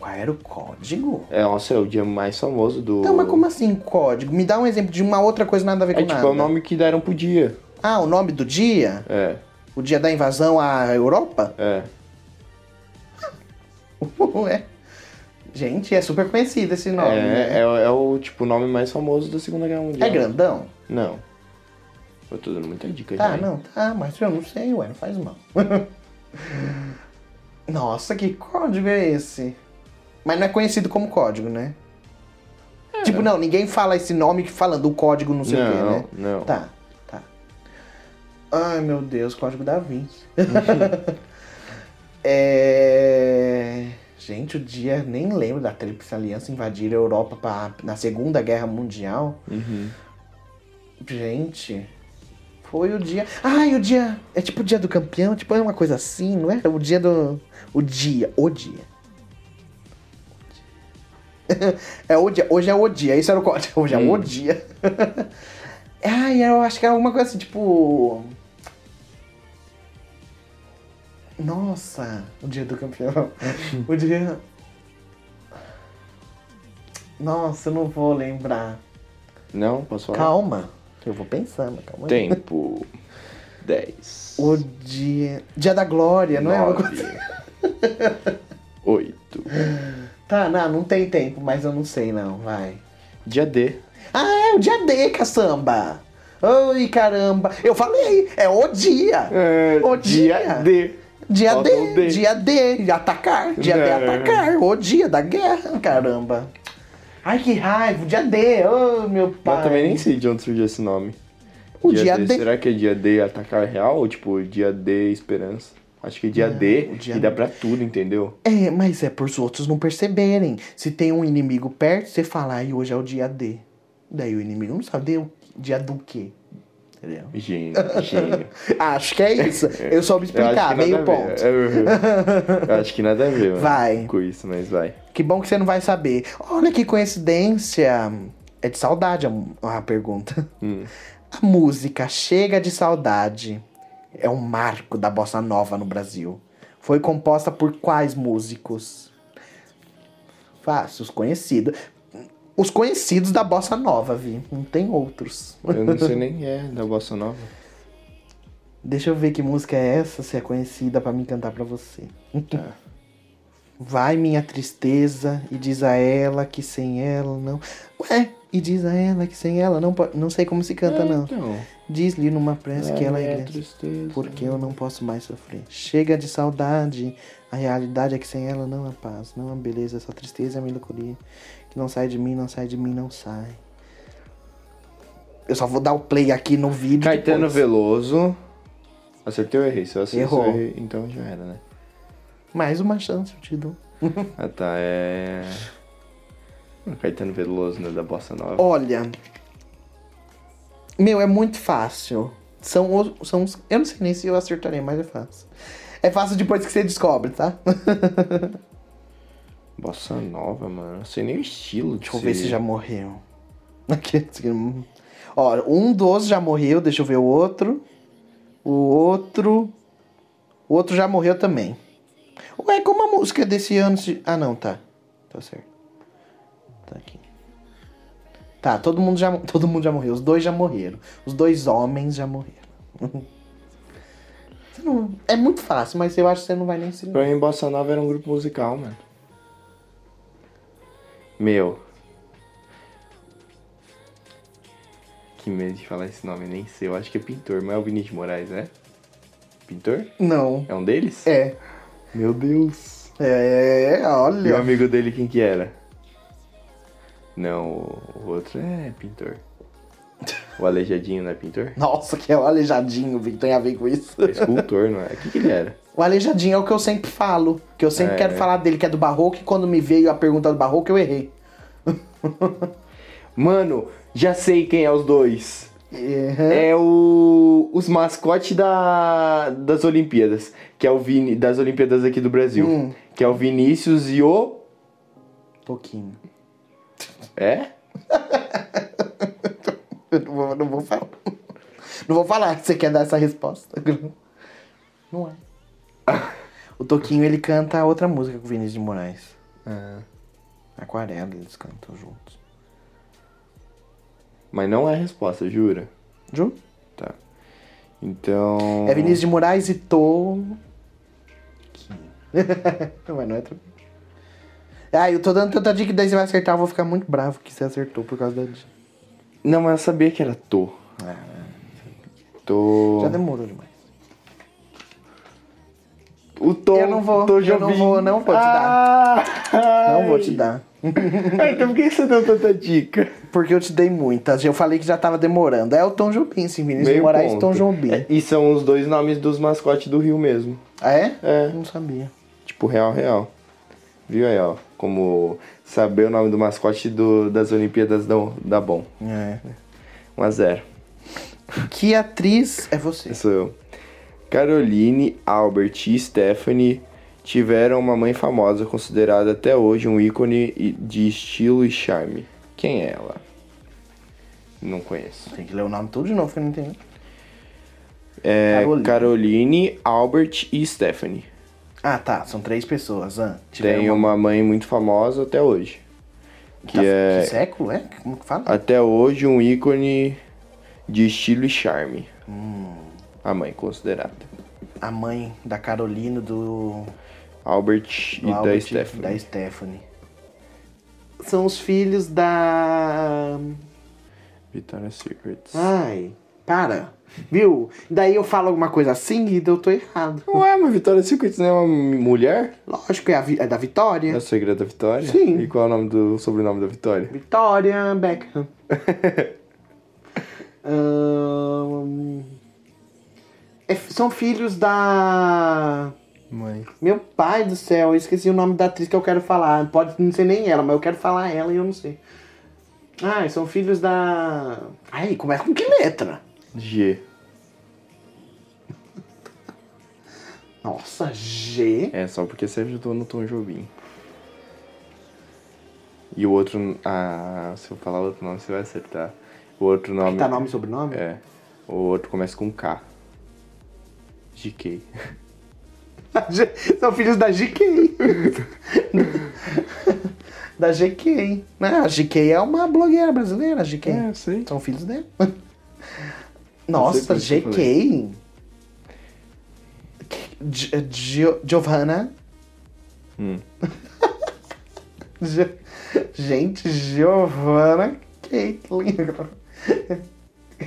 Qual era o código? É, nossa, é o dia mais famoso do. Então, mas como assim código? Me dá um exemplo de uma outra coisa nada a ver com É tipo, nada. é o nome que deram pro dia. Ah, o nome do dia? É, O dia da invasão à Europa? é. Ué. Gente, é super conhecido esse nome. é, né? é, é o tipo nome mais famoso da Segunda Guerra Mundial. É grandão? Não. Eu tô dando muita dica Tá, já. hein? não, tá, mas eu não sei, ué, não faz mal. Nossa, que código é esse? Mas não é conhecido como código, né? Tipo, não, ninguém fala esse nome falando o código não sei o quê, Não, né? não. Tá, tá. Ai, meu Deus, código da Vinci. é... Gente, o dia, nem lembro da Tríplice Aliança invadir a Europa pra, na Segunda Guerra Mundial. Uhum. Gente, foi o dia. Ai, o dia. É tipo o dia do campeão, tipo, é uma coisa assim, não é? O dia do. O dia, o dia. é o dia, hoje é o dia, isso era o código. Hoje é o Hum. dia. Ai, eu acho que era alguma coisa assim, tipo. Nossa, o dia do campeão. o dia. Nossa, eu não vou lembrar. Não, posso falar? Calma, eu vou pensando, calma aí. Tempo. 10. O dia. Dia da Glória, não é? uma coisa- 8. Tá, não, não tem tempo, mas eu não sei não, vai. Dia D. Ah, é o dia D, caçamba! Ai, caramba! Eu falei, é o dia! É, O dia. dia D. Dia Falta D, D. dia D, atacar, dia D, Não. atacar, o dia da guerra, caramba! Ai, que raiva, dia D, ô meu pai! Mas também nem sei de onde surgiu esse nome. O dia D. Será que é dia D atacar real ou tipo dia D esperança? Acho que é dia Não, D dia e dá D. pra tudo, entendeu? É, mas é pros outros não perceberem. Se tem um inimigo perto, você fala, ai, hoje é o dia D. Daí o inimigo não sabe o dia do quê. Entendeu? Gênio, gênio. Acho que é isso. Eu soube explicar, meio ponto. ver. Eu acho que nada a ver, mano. Vai. Com isso, mas vai. Que bom que você não vai saber. Olha que coincidência. É de saudade a, a pergunta. Hum. A música Chega de Saudade é um marco da bossa nova no Brasil. Foi composta por quais músicos? Fácil, os conhecidos. Os conhecidos da bossa nova, Vi. Não tem outros. Eu não sei nem é da Bossa Nova. Deixa eu ver que música é essa, se é conhecida pra mim cantar pra você. Tá. Vai minha tristeza e diz a ela que sem ela não. Ué, e diz a ela que sem ela não pode. Não sei como se canta, não. Então. Diz-lhe numa prece que ela é igreja. tristeza. Porque eu não posso mais sofrer. Chega de saudade. A realidade é que sem ela não há paz, não há beleza, só tristeza e a melancolia. Não sai de mim, não sai de mim, não sai. Eu só vou dar o play aqui no vídeo. Caetano depois. Veloso. Acertei ou errei? Se eu acertei, Errou. eu errei, então já era, né? Mais uma chance, eu te dou. Ah tá, é. Caetano Veloso, né? Da Bossa Nova. Olha. Meu, é muito fácil. São os. São os eu não sei nem se eu acertarei, mas é fácil. É fácil depois que você descobre, tá? Bossa Nova, mano. Não sei nem o estilo. Deixa eu ver se já morreu. Aqui. Ó, um dos já morreu, deixa eu ver o outro. O outro. O outro já morreu também. Ué, como a música desse ano se. Ah, não, tá. Tá certo. Tá aqui. Tá, todo mundo já, todo mundo já morreu. Os dois já morreram. Os dois homens já morreram. Não- é muito fácil, mas eu acho que você não vai nem se. Pra mim, Bossa Nova era um grupo musical, mano. Meu. Que medo de falar esse nome, nem sei. Eu acho que é pintor, mas é o Vinícius Moraes, é? Pintor? Não. É um deles? É. Meu Deus. É, E o olha. amigo dele, quem que era? Não, o outro é pintor. O Aleijadinho não é pintor? Nossa, que é o aleijadinho, tem a ver com isso. É escultor, não é? O que, que ele era? O aleijadinho é o que eu sempre falo. Que eu sempre É. quero falar dele, que é do barroco, e quando me veio a pergunta do barroco, eu errei. Mano, já sei quem é os dois. Uhum. É o, os mascotes da, das Olimpíadas. Que é o Vini, das Olimpíadas aqui do Brasil. Hum. Que é o Vinícius e o. Toquinho. É? Eu não vou, não vou falar. Não vou falar que você quer dar essa resposta. Não é. O Toquinho, ele canta outra música com o Vinícius de Moraes. Aquarela, eles cantam juntos. Mas não é a resposta, jura? Ju? Tá. Então. É Vinícius de Moraes e Tô... Mas não é tranquilo. Ah, eu tô dando tanta dica que daí você vai acertar, eu vou ficar muito bravo que você acertou por causa da dica. Não, mas eu sabia que era Tô. Ah, Tô. já demorou demais. O Tô. Eu não vou, Tô eu não Jobim. vou, não vou te dar. Não vou te dar. Ah, então por que você deu tanta dica? Porque eu te dei muitas. Eu falei que já tava demorando. É o Tom Jobim, sim. Vinícius Meio Moraes e ponto. Tom Jobim. É, e são os dois nomes dos mascotes do Rio mesmo. Ah, é? É. Não sabia. Tipo, real, real. Viu aí, ó? Como saber o nome do mascote do, das Olimpíadas dá, dá bom. É. 1 a 0 Que atriz é você? Sou eu. Caroline, Albert e Stephanie tiveram uma mãe famosa, considerada até hoje um ícone de estilo e charme. Quem é ela? Não conheço. Tem que ler o nome tudo de novo, que eu não entendi. É Caroline. Caroline, Albert e Stephanie. Ah, tá. São três pessoas. Ah, tiveram Tem uma mãe muito famosa até hoje. Que Tá- é Que século, é? Como que fala? até hoje um ícone de estilo e charme. Hum. A mãe considerada. A mãe da Carolina, do, Albert do e Albert da Stephanie. da Stephanie. São os filhos da... Victoria's Secrets. Ai, para. Viu? Daí eu falo alguma coisa assim e eu tô errado. Ué, mas Victoria's Secrets não é uma mulher? Lógico, é, vi- é da Vitória. É o segredo da Vitória? Sim. E qual é o nome do o sobrenome da Vitória? Vitória Beckham. Ahn, é- são filhos da. Mãe. Meu pai do céu, eu esqueci o nome da atriz que eu quero falar. Pode não ser nem ela, mas eu quero falar ela e eu não sei. Ah, são filhos da. Ai, começa com que letra? G. Nossa, G. É, só porque você ajudou no Tom Jobim. E o outro. Ah, se eu falar outro nome, você vai acertar. O outro nome. Tá nome e sobrenome? É. O outro começa com K. GK. São filhos da GK. da GK. Né? A GK é uma blogueira brasileira, a GK. É, sei. São filhos dela. Nossa, GK. Gi- Gio- Giovanna. Hum. Gente, Giovanna Caitlyn.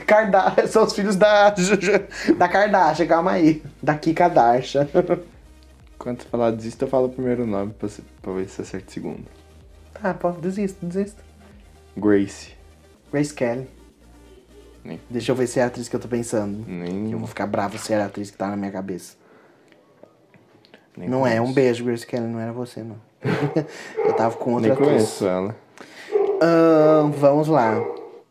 Kardashian, são os filhos da, da Kardashian, calma aí. Da Kika Kardashian. Quando você falar desista, eu falo o primeiro nome pra, você- pra ver se acerta o segundo. Tá, pô, desista, desista. Grace. Grace Kelly. Nem. Deixa eu ver se é a atriz que eu tô pensando. Nem. Eu vou ficar bravo se era a atriz que tá na minha cabeça. nem não é, conheço. um beijo, Grace Kelly, não era você, não. eu tava com outra Nem atriz. conheço ela. Ahn, vamos lá.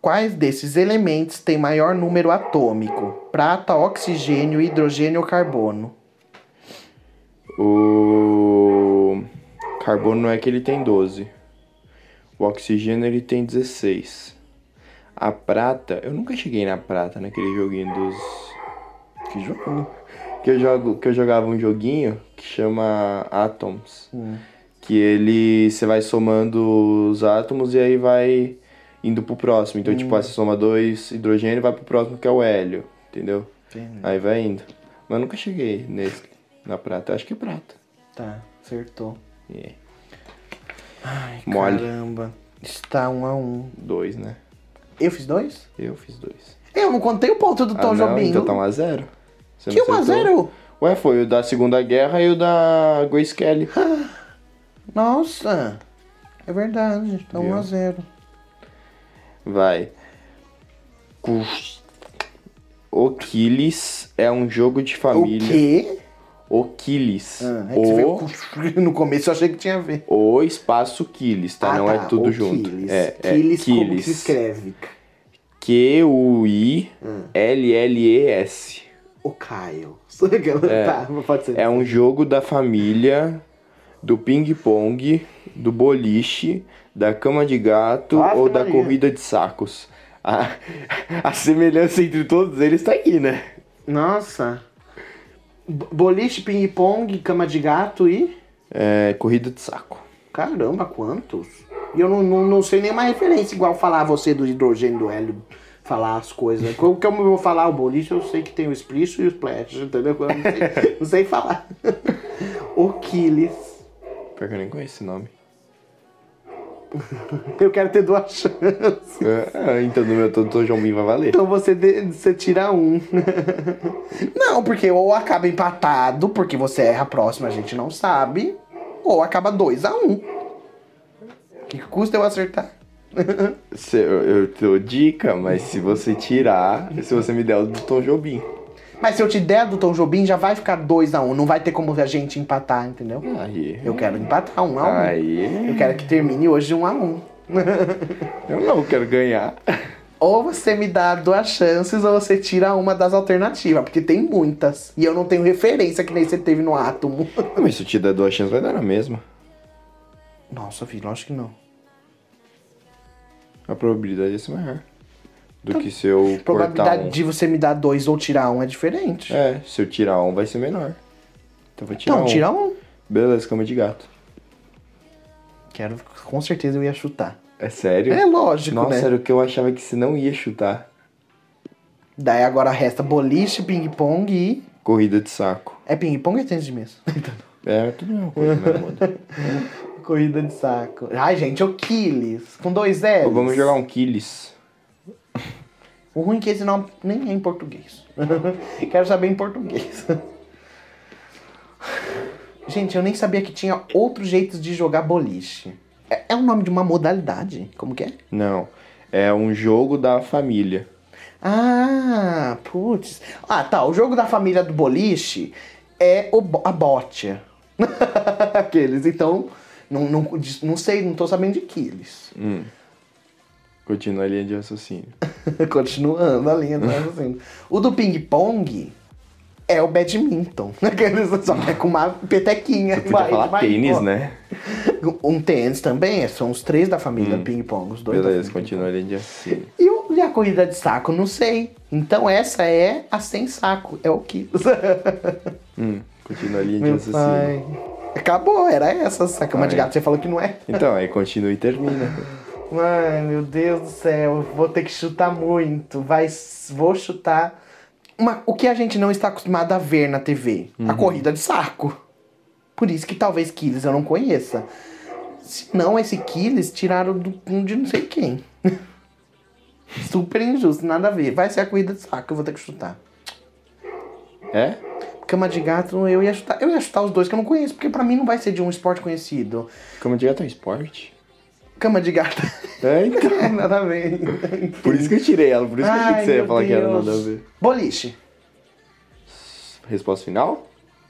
Quais desses elementos têm maior número atômico? Prata, oxigênio, hidrogênio ou carbono? O carbono não é que ele tem 12. O oxigênio ele tem 16. A prata, eu nunca cheguei na prata naquele joguinho dos Que jogo? que eu jogo, que eu jogava um joguinho que chama Atoms. Hum. Que ele você vai somando os átomos e aí vai indo pro próximo. Então, tipo, ah, você soma dois hidrogênio e vai pro próximo que é o hélio, entendeu? Entendi. Aí vai indo. Mas eu nunca cheguei nesse na prata. Acho que é prata. Tá, acertou. Yeah. Ai, Mole. caramba. Está um a um. Dois, né? Eu fiz dois? Eu fiz dois. Eu não contei o ponto do Tom ah, não, Jobim. então tá 1 a 0 Você Que 1 a? 0 Ué, foi o da Segunda Guerra e o da Grace Kelly. Nossa. É verdade. Tá 1 Viu? a 0 Vai. Oquilis é um jogo de O família. quê? Oquilis. Ah, é que você veio o, no começo eu achei que tinha a ver. o espaço Quilis, tá? Ah, não é tudo junto. É, é Quilis, como se escreve? Q-U-I-L-L-E-S. O Caio. É. Tá, pode ser. É um jogo da família, do ping-pong, do boliche, da cama de gato Ave ou da Maria. corrida de sacos. A, a semelhança entre todos eles tá aqui, né? Nossa. Boliche, ping-pong, cama de gato e. É, corrida de saco. Caramba, quantos? E eu não, não, não sei nenhuma referência, igual falar você do hidrogênio do hélio, falar as coisas. Como que eu vou falar o boliche, eu sei que tem o explícito e o splash, entendeu? Eu não sei, não sei falar. o Killis. Pior que eu nem conheço esse nome. Eu quero ter duas chances. É, então no meu todo João Bim vai valer. Então você, de- você tira um. não, porque ou acaba empatado, porque você erra a próxima, a gente não sabe. Ou acaba 2 a 1 um. O que custa eu acertar? Se- eu, eu te dou dica, mas se você tirar, se você me der o do Tom Jobim. Mas se eu te der do Tom Jobim, já vai ficar 2 a 1 um. Não vai ter como a gente empatar, entendeu? Aí. Eu quero empatar 1 um a 1 um. Aí. Eu quero que termine hoje 1 um a 1 um. Eu não quero ganhar. Ou você me dá duas chances, ou você tira uma das alternativas, porque tem muitas. E eu não tenho referência que nem você teve no átomo. Mas se eu te der duas chances, vai dar na mesma. Nossa, filho, acho que não. A probabilidade é ser maior. Do que se eu A probabilidade um. de você me dar dois ou tirar um é diferente. É, se eu tirar um, vai ser menor. Então eu vou tirar então, um. tira um. Beleza, cama de gato. Quero, com certeza eu ia chutar. É sério? É lógico, Nossa, né? era o que eu achava que você não ia chutar. Daí agora resta boliche, ping-pong e. Corrida de saco. É ping-pong ou é tênis de mesa? É, tudo coisa, né. Corrida de saco. Ai, gente, o Killis. Com dois L's. Vamos jogar um Killis. O ruim é que esse nome nem é em português. Quero saber em português. Gente, eu nem sabia que tinha outros jeitos de jogar boliche. É, é o nome de uma modalidade? Como que é? Não. É um jogo da família. Ah, putz. Ah, tá. O jogo da família do boliche é o, a bote. Aqueles. Então, não, não, não sei, não tô sabendo de Killis. Hum. Continua a linha de raciocínio. Continuando a linha do raciocínio. O do ping-pong é o badminton. Aqueles só é com uma petequinha. Você podia Vai, falar vai, tênis, ó. né? Um tênis também, são os três da família do ping-pong. Os dois Beleza, continua a linha de raciocínio. E, o- e a corrida de saco? Não sei. Então essa é a sem saco. É o que. Hum, continua a linha de Meu raciocínio. pai. Acabou, era essa. A cama de Ai. gato você falou que não é. Então, aí continua e termina. Ai, meu Deus do céu, vou ter que chutar muito. Vai, vou chutar. Uma, o que a gente não está acostumado a ver na TV? A corrida de saco. Por isso que talvez Killis eu não conheça. Se não, esse Killis tiraram do, de não sei quem. Super injusto, nada a ver. Vai ser a corrida de saco, eu vou ter que chutar. É? Cama de gato, eu ia chutar. Eu ia chutar os dois que eu não conheço, porque pra mim não vai ser de um esporte conhecido. Cama de gato é um esporte? Cama de gato. É, então. nada a ver. Por isso que eu tirei ela, por isso que eu achei que você ia falar que era Deus. nada a ver. Boliche. Resposta final?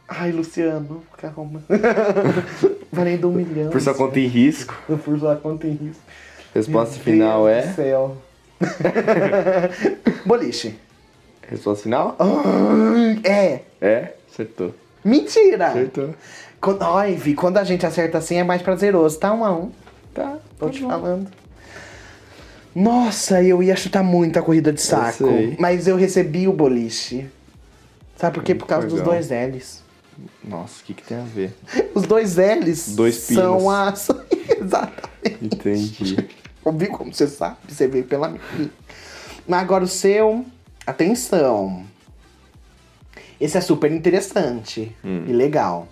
Ai, Luciano, calma. Valendo um milhão. Por sua conta em risco. Por sua conta em risco. Resposta Meu final Deus é. do céu. Boliche. Resposta final? É. É, acertou. Mentira! Acertou. Quando, ai, Vi, quando a gente acerta assim é mais prazeroso, tá? Um a um. Tá. Tô tá te bom. falando. Nossa, eu ia chutar muito a corrida de saco. sei. Mas eu recebi o boliche. Sabe por quê? Por causa dos Legal. dois L's. Nossa, o que, que tem a ver? Os dois L's Dois são as. Exatamente. Entendi. Ouviu como você sabe? Você veio pela minha. Mas agora o seu. Atenção. Esse é super interessante e legal.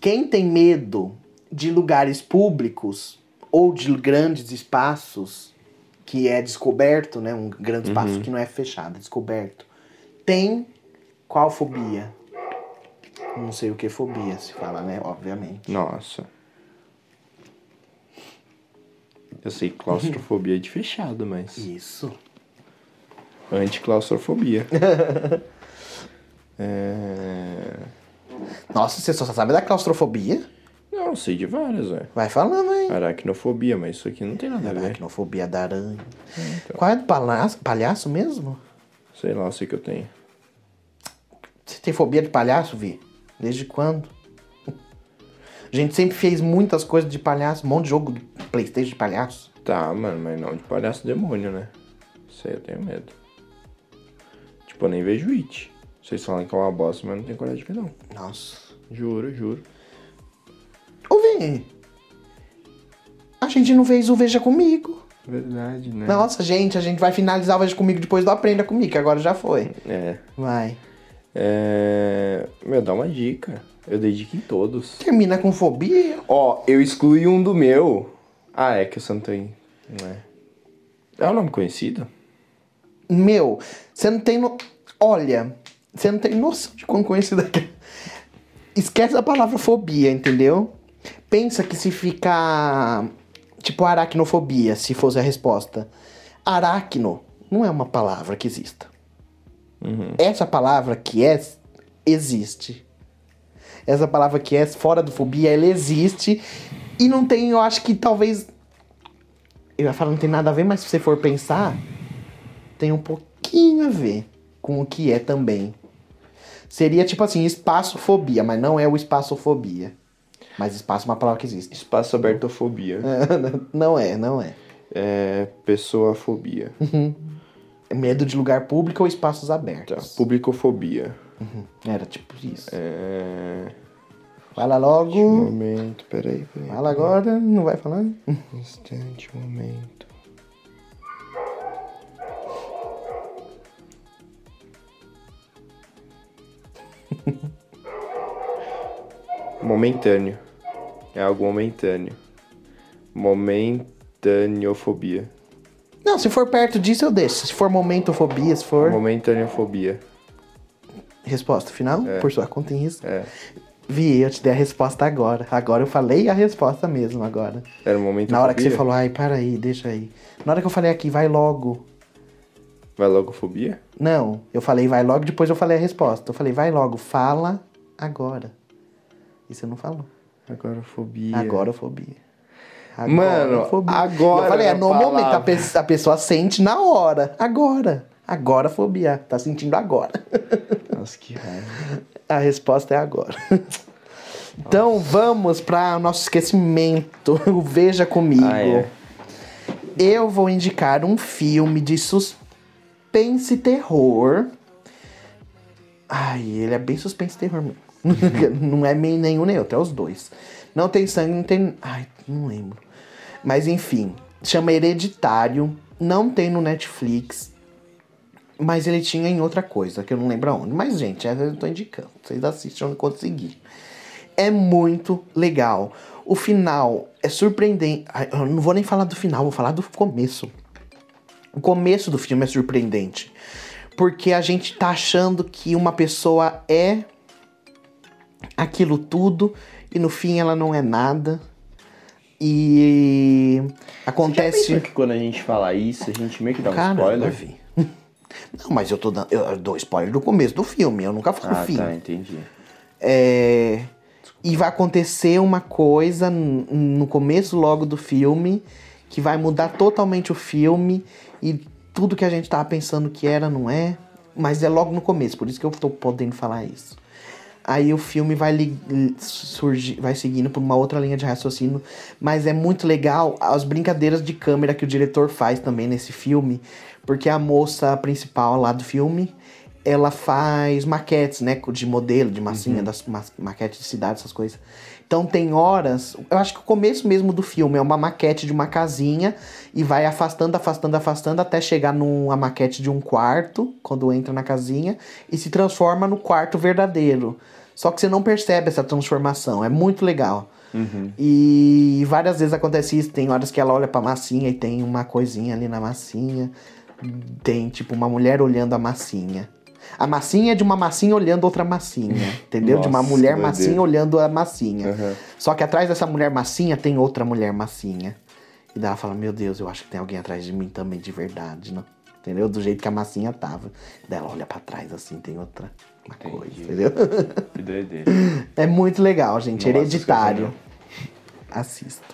Quem tem medo de lugares públicos ou de grandes espaços que é descoberto, né? Um grande espaço que não é fechado, é descoberto. Tem qual fobia? Não sei o que fobia se fala, né? Obviamente. Nossa. Eu sei claustrofobia é de fechado, mas. Isso. Anticlaustrofobia. é... Nossa, você só sabe da claustrofobia? Não, sei de várias, velho. Vai falando aí. Aracnofobia, mas isso aqui não tem nada a ver. Aracnofobia da aranha. Qual é do palhaço, palhaço mesmo? Sei lá, eu sei que eu tenho. Você tem fobia de palhaço, Vi? Desde quando? A gente sempre fez muitas coisas de palhaço, um monte de jogo de Playstation de palhaço. Tá, mano, mas não de palhaço demônio, né? Isso aí eu tenho medo. Tipo, eu nem vejo It. Vocês falam que é uma bosta, mas não tenho coragem de ver, não. Nossa. Juro, juro. Ô, Vi, a gente não fez o Veja Comigo. Verdade, né? Nossa, gente, a gente vai finalizar o Veja Comigo depois do Aprenda Comigo, que agora já foi. É. Vai. É. Meu, dá uma dica. Eu dei dica em todos. Termina com fobia. Ó, eu excluí um do meu. Ah, é que o Santo tem. Não é. É um nome conhecido? Meu, você não tem. No... Olha, você não tem noção de quão conhecido é. Esquece a palavra fobia, entendeu? Pensa que se ficar. Tipo aracnofobia, se fosse a resposta. Aracno não é uma palavra que exista. Essa palavra que é, existe. Essa palavra que é fora do fobia, ela existe. E não tem, eu acho que talvez. Eu ia falar, não tem nada a ver, mas se você for pensar, tem um pouquinho a ver com o que é também. Seria tipo assim, espaçofobia, mas não é o espaçofobia. Mas espaço é uma palavra que existe. Espaço abertofobia. Não é, não é. É. Pessoafobia. Medo de lugar público ou espaços Tá. abertos. Publicofobia. Era tipo isso. É. Fala logo. Um momento, peraí, peraí. Fala agora, não vai falar? Instante, um momento. momentâneo. É algo momentâneo. Momentaneofobia. Não, se for perto disso eu deixo. Se for momentofobia, se for. Momentaneofobia. Resposta final? Por sua conta em risco. É. Vi, eu te dei a resposta agora. Agora eu falei a resposta mesmo, agora. Era um momento Na hora que você falou, ai, para aí, deixa aí. Na hora que eu falei aqui, vai logo. Vai logo fobia? Não, eu falei vai logo, depois eu falei a resposta. Eu falei vai logo, fala agora. E você não falou. Agora fobia. Agorafobia. Mano, agora Eu falei, é a no momento, a, palavra. pe- a pessoa sente na hora. Agora. Agorafobia. Tá sentindo agora. Nossa, que raiva. A resposta é agora. Então vamos para o nosso esquecimento. O Veja comigo. Ah, é. Eu vou indicar um filme de suspense e terror. Ai, ele é bem suspense e terror mesmo. não é nenhum nem outro, é os dois. Não tem sangue, não tem. Ai, não lembro. Mas enfim, chama Hereditário. Não tem no Netflix. Mas ele tinha em outra coisa, que eu não lembro aonde. Mas, gente, eu tô indicando. Vocês assistem onde conseguir. É muito legal. O final é surpreendente. Eu não vou nem falar do final, vou falar do começo. O começo do filme é surpreendente. Porque a gente tá achando que uma pessoa é aquilo tudo e no fim ela não é nada. E acontece. que quando a gente fala isso, a gente meio que dá um spoiler? vi. Não, mas eu tô dando. Eu dou spoiler do começo do filme, eu nunca falo Ah, fim. tá, entendi. É, E vai acontecer uma coisa no começo logo do filme que vai mudar totalmente o filme e tudo que a gente tava pensando que era não é, mas é logo no começo, por isso que eu tô podendo falar isso. Aí o filme vai surgir, vai seguindo por uma outra linha de raciocínio, mas é muito legal as brincadeiras de câmera que o diretor faz também nesse filme, porque a moça principal lá do filme, ela faz maquetes, né, de modelo, de massinha, das ma- maquetes de cidade, essas coisas. Então tem horas, eu acho que o começo mesmo do filme é uma maquete de uma casinha e vai afastando, afastando, afastando até chegar numa maquete de um quarto, quando entra na casinha, e se transforma no quarto verdadeiro. Só que você não percebe essa transformação, é muito legal. E várias vezes acontece isso, tem horas que ela olha pra massinha e tem uma coisinha ali na massinha. Tem, tipo, uma mulher olhando a massinha. A massinha é de uma massinha olhando outra massinha, entendeu? de uma Nossa, mulher massinha olhando a massinha. Aham. Só que atrás dessa mulher massinha tem outra mulher massinha. E daí ela fala, meu Deus, eu acho que tem alguém atrás de mim também de verdade, não? Entendeu? Do jeito que a massinha tava. Daí ela olha pra trás assim, tem outra coisa, entendeu? Que doideira. é muito legal, gente. Nossa, Hereditário. Assista.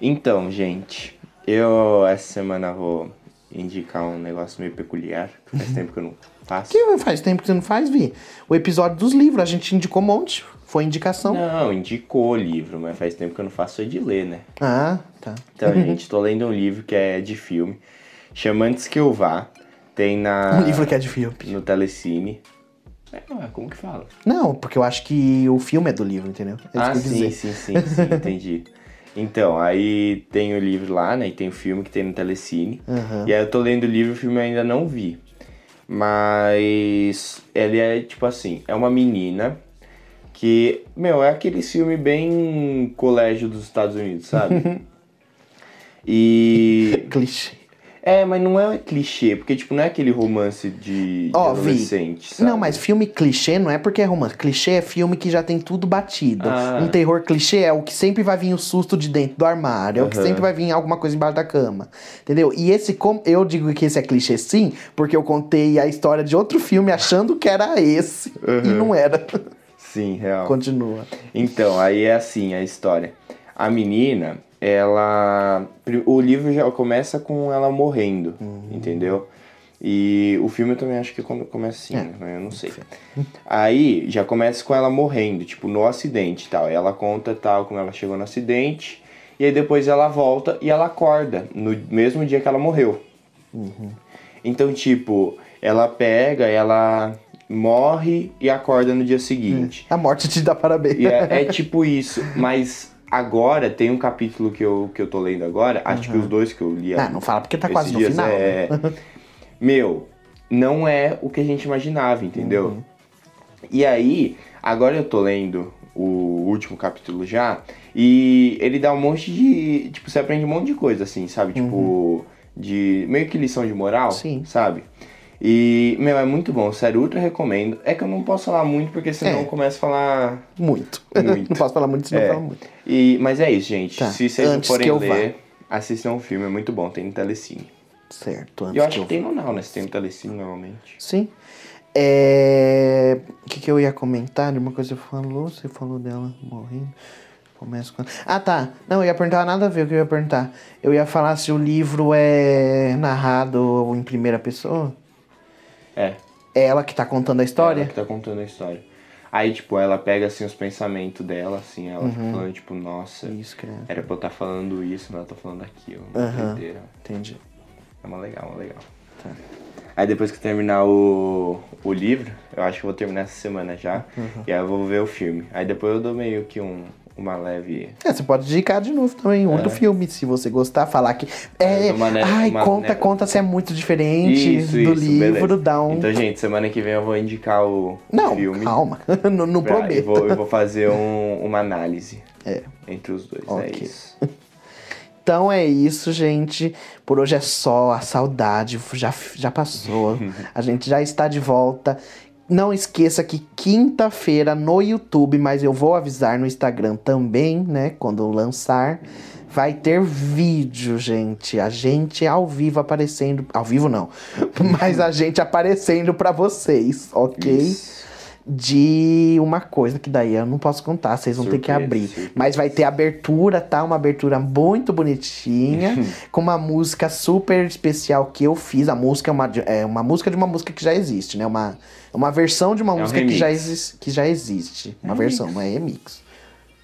Então, gente, eu essa semana vou indicar um negócio meio peculiar, que faz tempo que eu não faço. Que faz tempo que você não faz, Vi? O episódio dos livros, a gente indicou um monte. Foi indicação. Não, indicou o livro, mas faz tempo que eu não faço é de ler, né? Ah, tá. Então, gente, tô lendo um livro que é de filme. Chama Antes Que Eu Vá. Tem na... Um livro que é de filme. No Telecine. É, como que fala? Não, porque eu acho que o filme é do livro, entendeu? É ah, sim, sim, sim, sim, entendi. Então, aí tem o livro lá, né? E tem o filme que tem no Telecine. Aham. E aí eu tô lendo o livro, o filme eu ainda não vi. Mas ele é tipo assim, é uma menina que, meu, é aquele filme bem colégio dos Estados Unidos, sabe? e Clichê. É, mas não é clichê, porque tipo não é aquele romance de, Vi, adolescente, sabe? Não, mas filme clichê não é porque é romance. Clichê é filme que já tem tudo batido. Ah. Um terror clichê é o que sempre vai vir o susto de dentro do armário. É o que sempre vai vir alguma coisa embaixo da cama. Entendeu? E esse, eu digo que esse é clichê sim, porque eu contei a história de outro filme achando que era esse. E não era. Sim, real. Continua. Então, aí é assim a história. A menina, ela. O livro já começa com ela morrendo, entendeu? E o filme eu também acho que come- começa assim, É. né? Eu não sei. Aí já começa com ela morrendo, tipo, no acidente e tal. E ela conta tal, como ela chegou no acidente. E aí depois ela volta e ela acorda no mesmo dia que ela morreu. Então, tipo, ela pega, ela morre e acorda no dia seguinte. A morte te dá parabéns. É, é tipo isso, mas agora tem um capítulo que eu, que eu tô lendo agora, acho que os dois que eu li Ah, não fala porque tá quase no final. É... Meu, não é o que a gente imaginava, entendeu? Uhum. E aí, agora eu tô lendo o último capítulo já, e ele dá um monte de. Tipo, você aprende um monte de coisa, assim, sabe? Tipo, de. meio que lição de moral, Uhum. Sim. sabe? E, meu, é muito bom, sério, ultra recomendo. É que eu não posso falar muito, porque senão É. eu começo a falar Muito. Muito. não posso falar muito, senão É. eu falo muito. e, mas é isso, gente. Tá, Se vocês não antes forem eu ler, assistam o filme, é muito bom, tem no Telecine. Certo. Antes eu acho eu que tem no Now, né? Se tem no Telecine normalmente. Sim. É... O que, que eu ia comentar? Uma coisa você falou, você falou dela morrendo. Começa com... Ah, tá. Não, eu ia perguntar nada a ver o que eu ia perguntar. Eu ia falar se o livro é narrado em primeira pessoa. É. É ela que tá contando a história? Ela que tá contando a história. Aí, tipo, ela pega, assim, os pensamentos dela, assim, ela Uhum. fica falando, tipo, nossa, Isso, era pra eu estar falando isso, mas eu tô falando aquilo. Doideira. Entendi. É uma legal, uma legal. Tá. Aí depois que terminar o, o livro, eu acho que eu vou terminar essa semana já. Uhum. E aí eu vou ver o filme. Aí depois eu dou meio que um, uma leve. É, você pode indicar de novo também um do filme, se você gostar, falar que. É, É, uma ne- ai, uma conta, conta se é muito diferente Isso, do isso, livro, beleza. dá um. Então, gente, semana que vem eu vou indicar o, não, filme. calma, não, não Pra- prometo. eu, vou, eu vou fazer um- uma análise É. entre os dois. Ok. É isso. Então é isso, gente. Por hoje é só. A saudade já, já passou. a gente já está de volta. Não esqueça que quinta-feira no YouTube, mas eu vou avisar no Instagram também, né? Quando lançar, vai ter vídeo, gente. A gente ao vivo aparecendo. Ao vivo não. mas a gente aparecendo pra vocês, ok? Isso. de uma coisa que daí eu não posso contar, vocês vão ter que Surpresa, abrir. surpresa. Mas vai ter abertura, tá? Uma abertura muito bonitinha, com uma música super especial que eu fiz. A música é uma, é uma música de uma música que já existe, né? Uma, uma versão de uma um música que já, remix. exi que já existe. Uma versão, não é remix.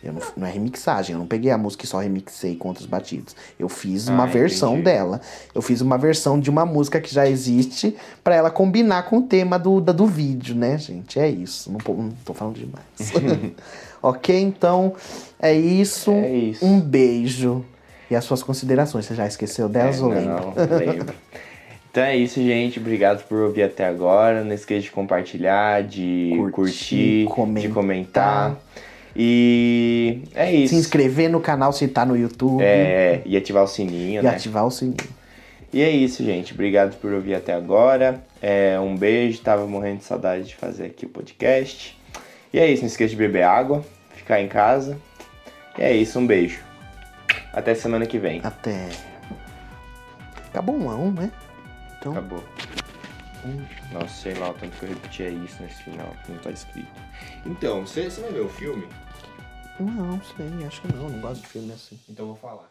Eu não, não é remixagem, eu não peguei a música e só remixei com outros batidos. Eu fiz Ah, uma versão entendi. dela. Eu fiz uma versão de uma música que já existe pra ela combinar com o tema do, da- do vídeo, né, gente? É isso. Não, não tô falando demais. ok, então é isso. É isso. Um beijo. E as suas considerações, você já esqueceu delas É, ou não, lembra? lembro. Então é isso, gente. Obrigado por ouvir até agora. Não esqueça de compartilhar, de Curtir, curtir, comentar. de comentar. E é isso. Se inscrever no canal se tá no YouTube É, e ativar o sininho, e né? ativar o sininho. E é isso, gente. Obrigado por ouvir até agora. É, um beijo. Tava morrendo de saudade de fazer aqui o podcast. E é isso. Não esqueça de beber água, ficar em casa. E é isso. Um beijo. Até semana que vem. Até. Acabou um a um, né? Então, Acabou. Nossa, sei lá o tanto que eu repetia isso nesse final, que não tá escrito. Então, você, você vai ver o filme? não, sei, acho que não, não gosto de filme assim. Então eu vou falar.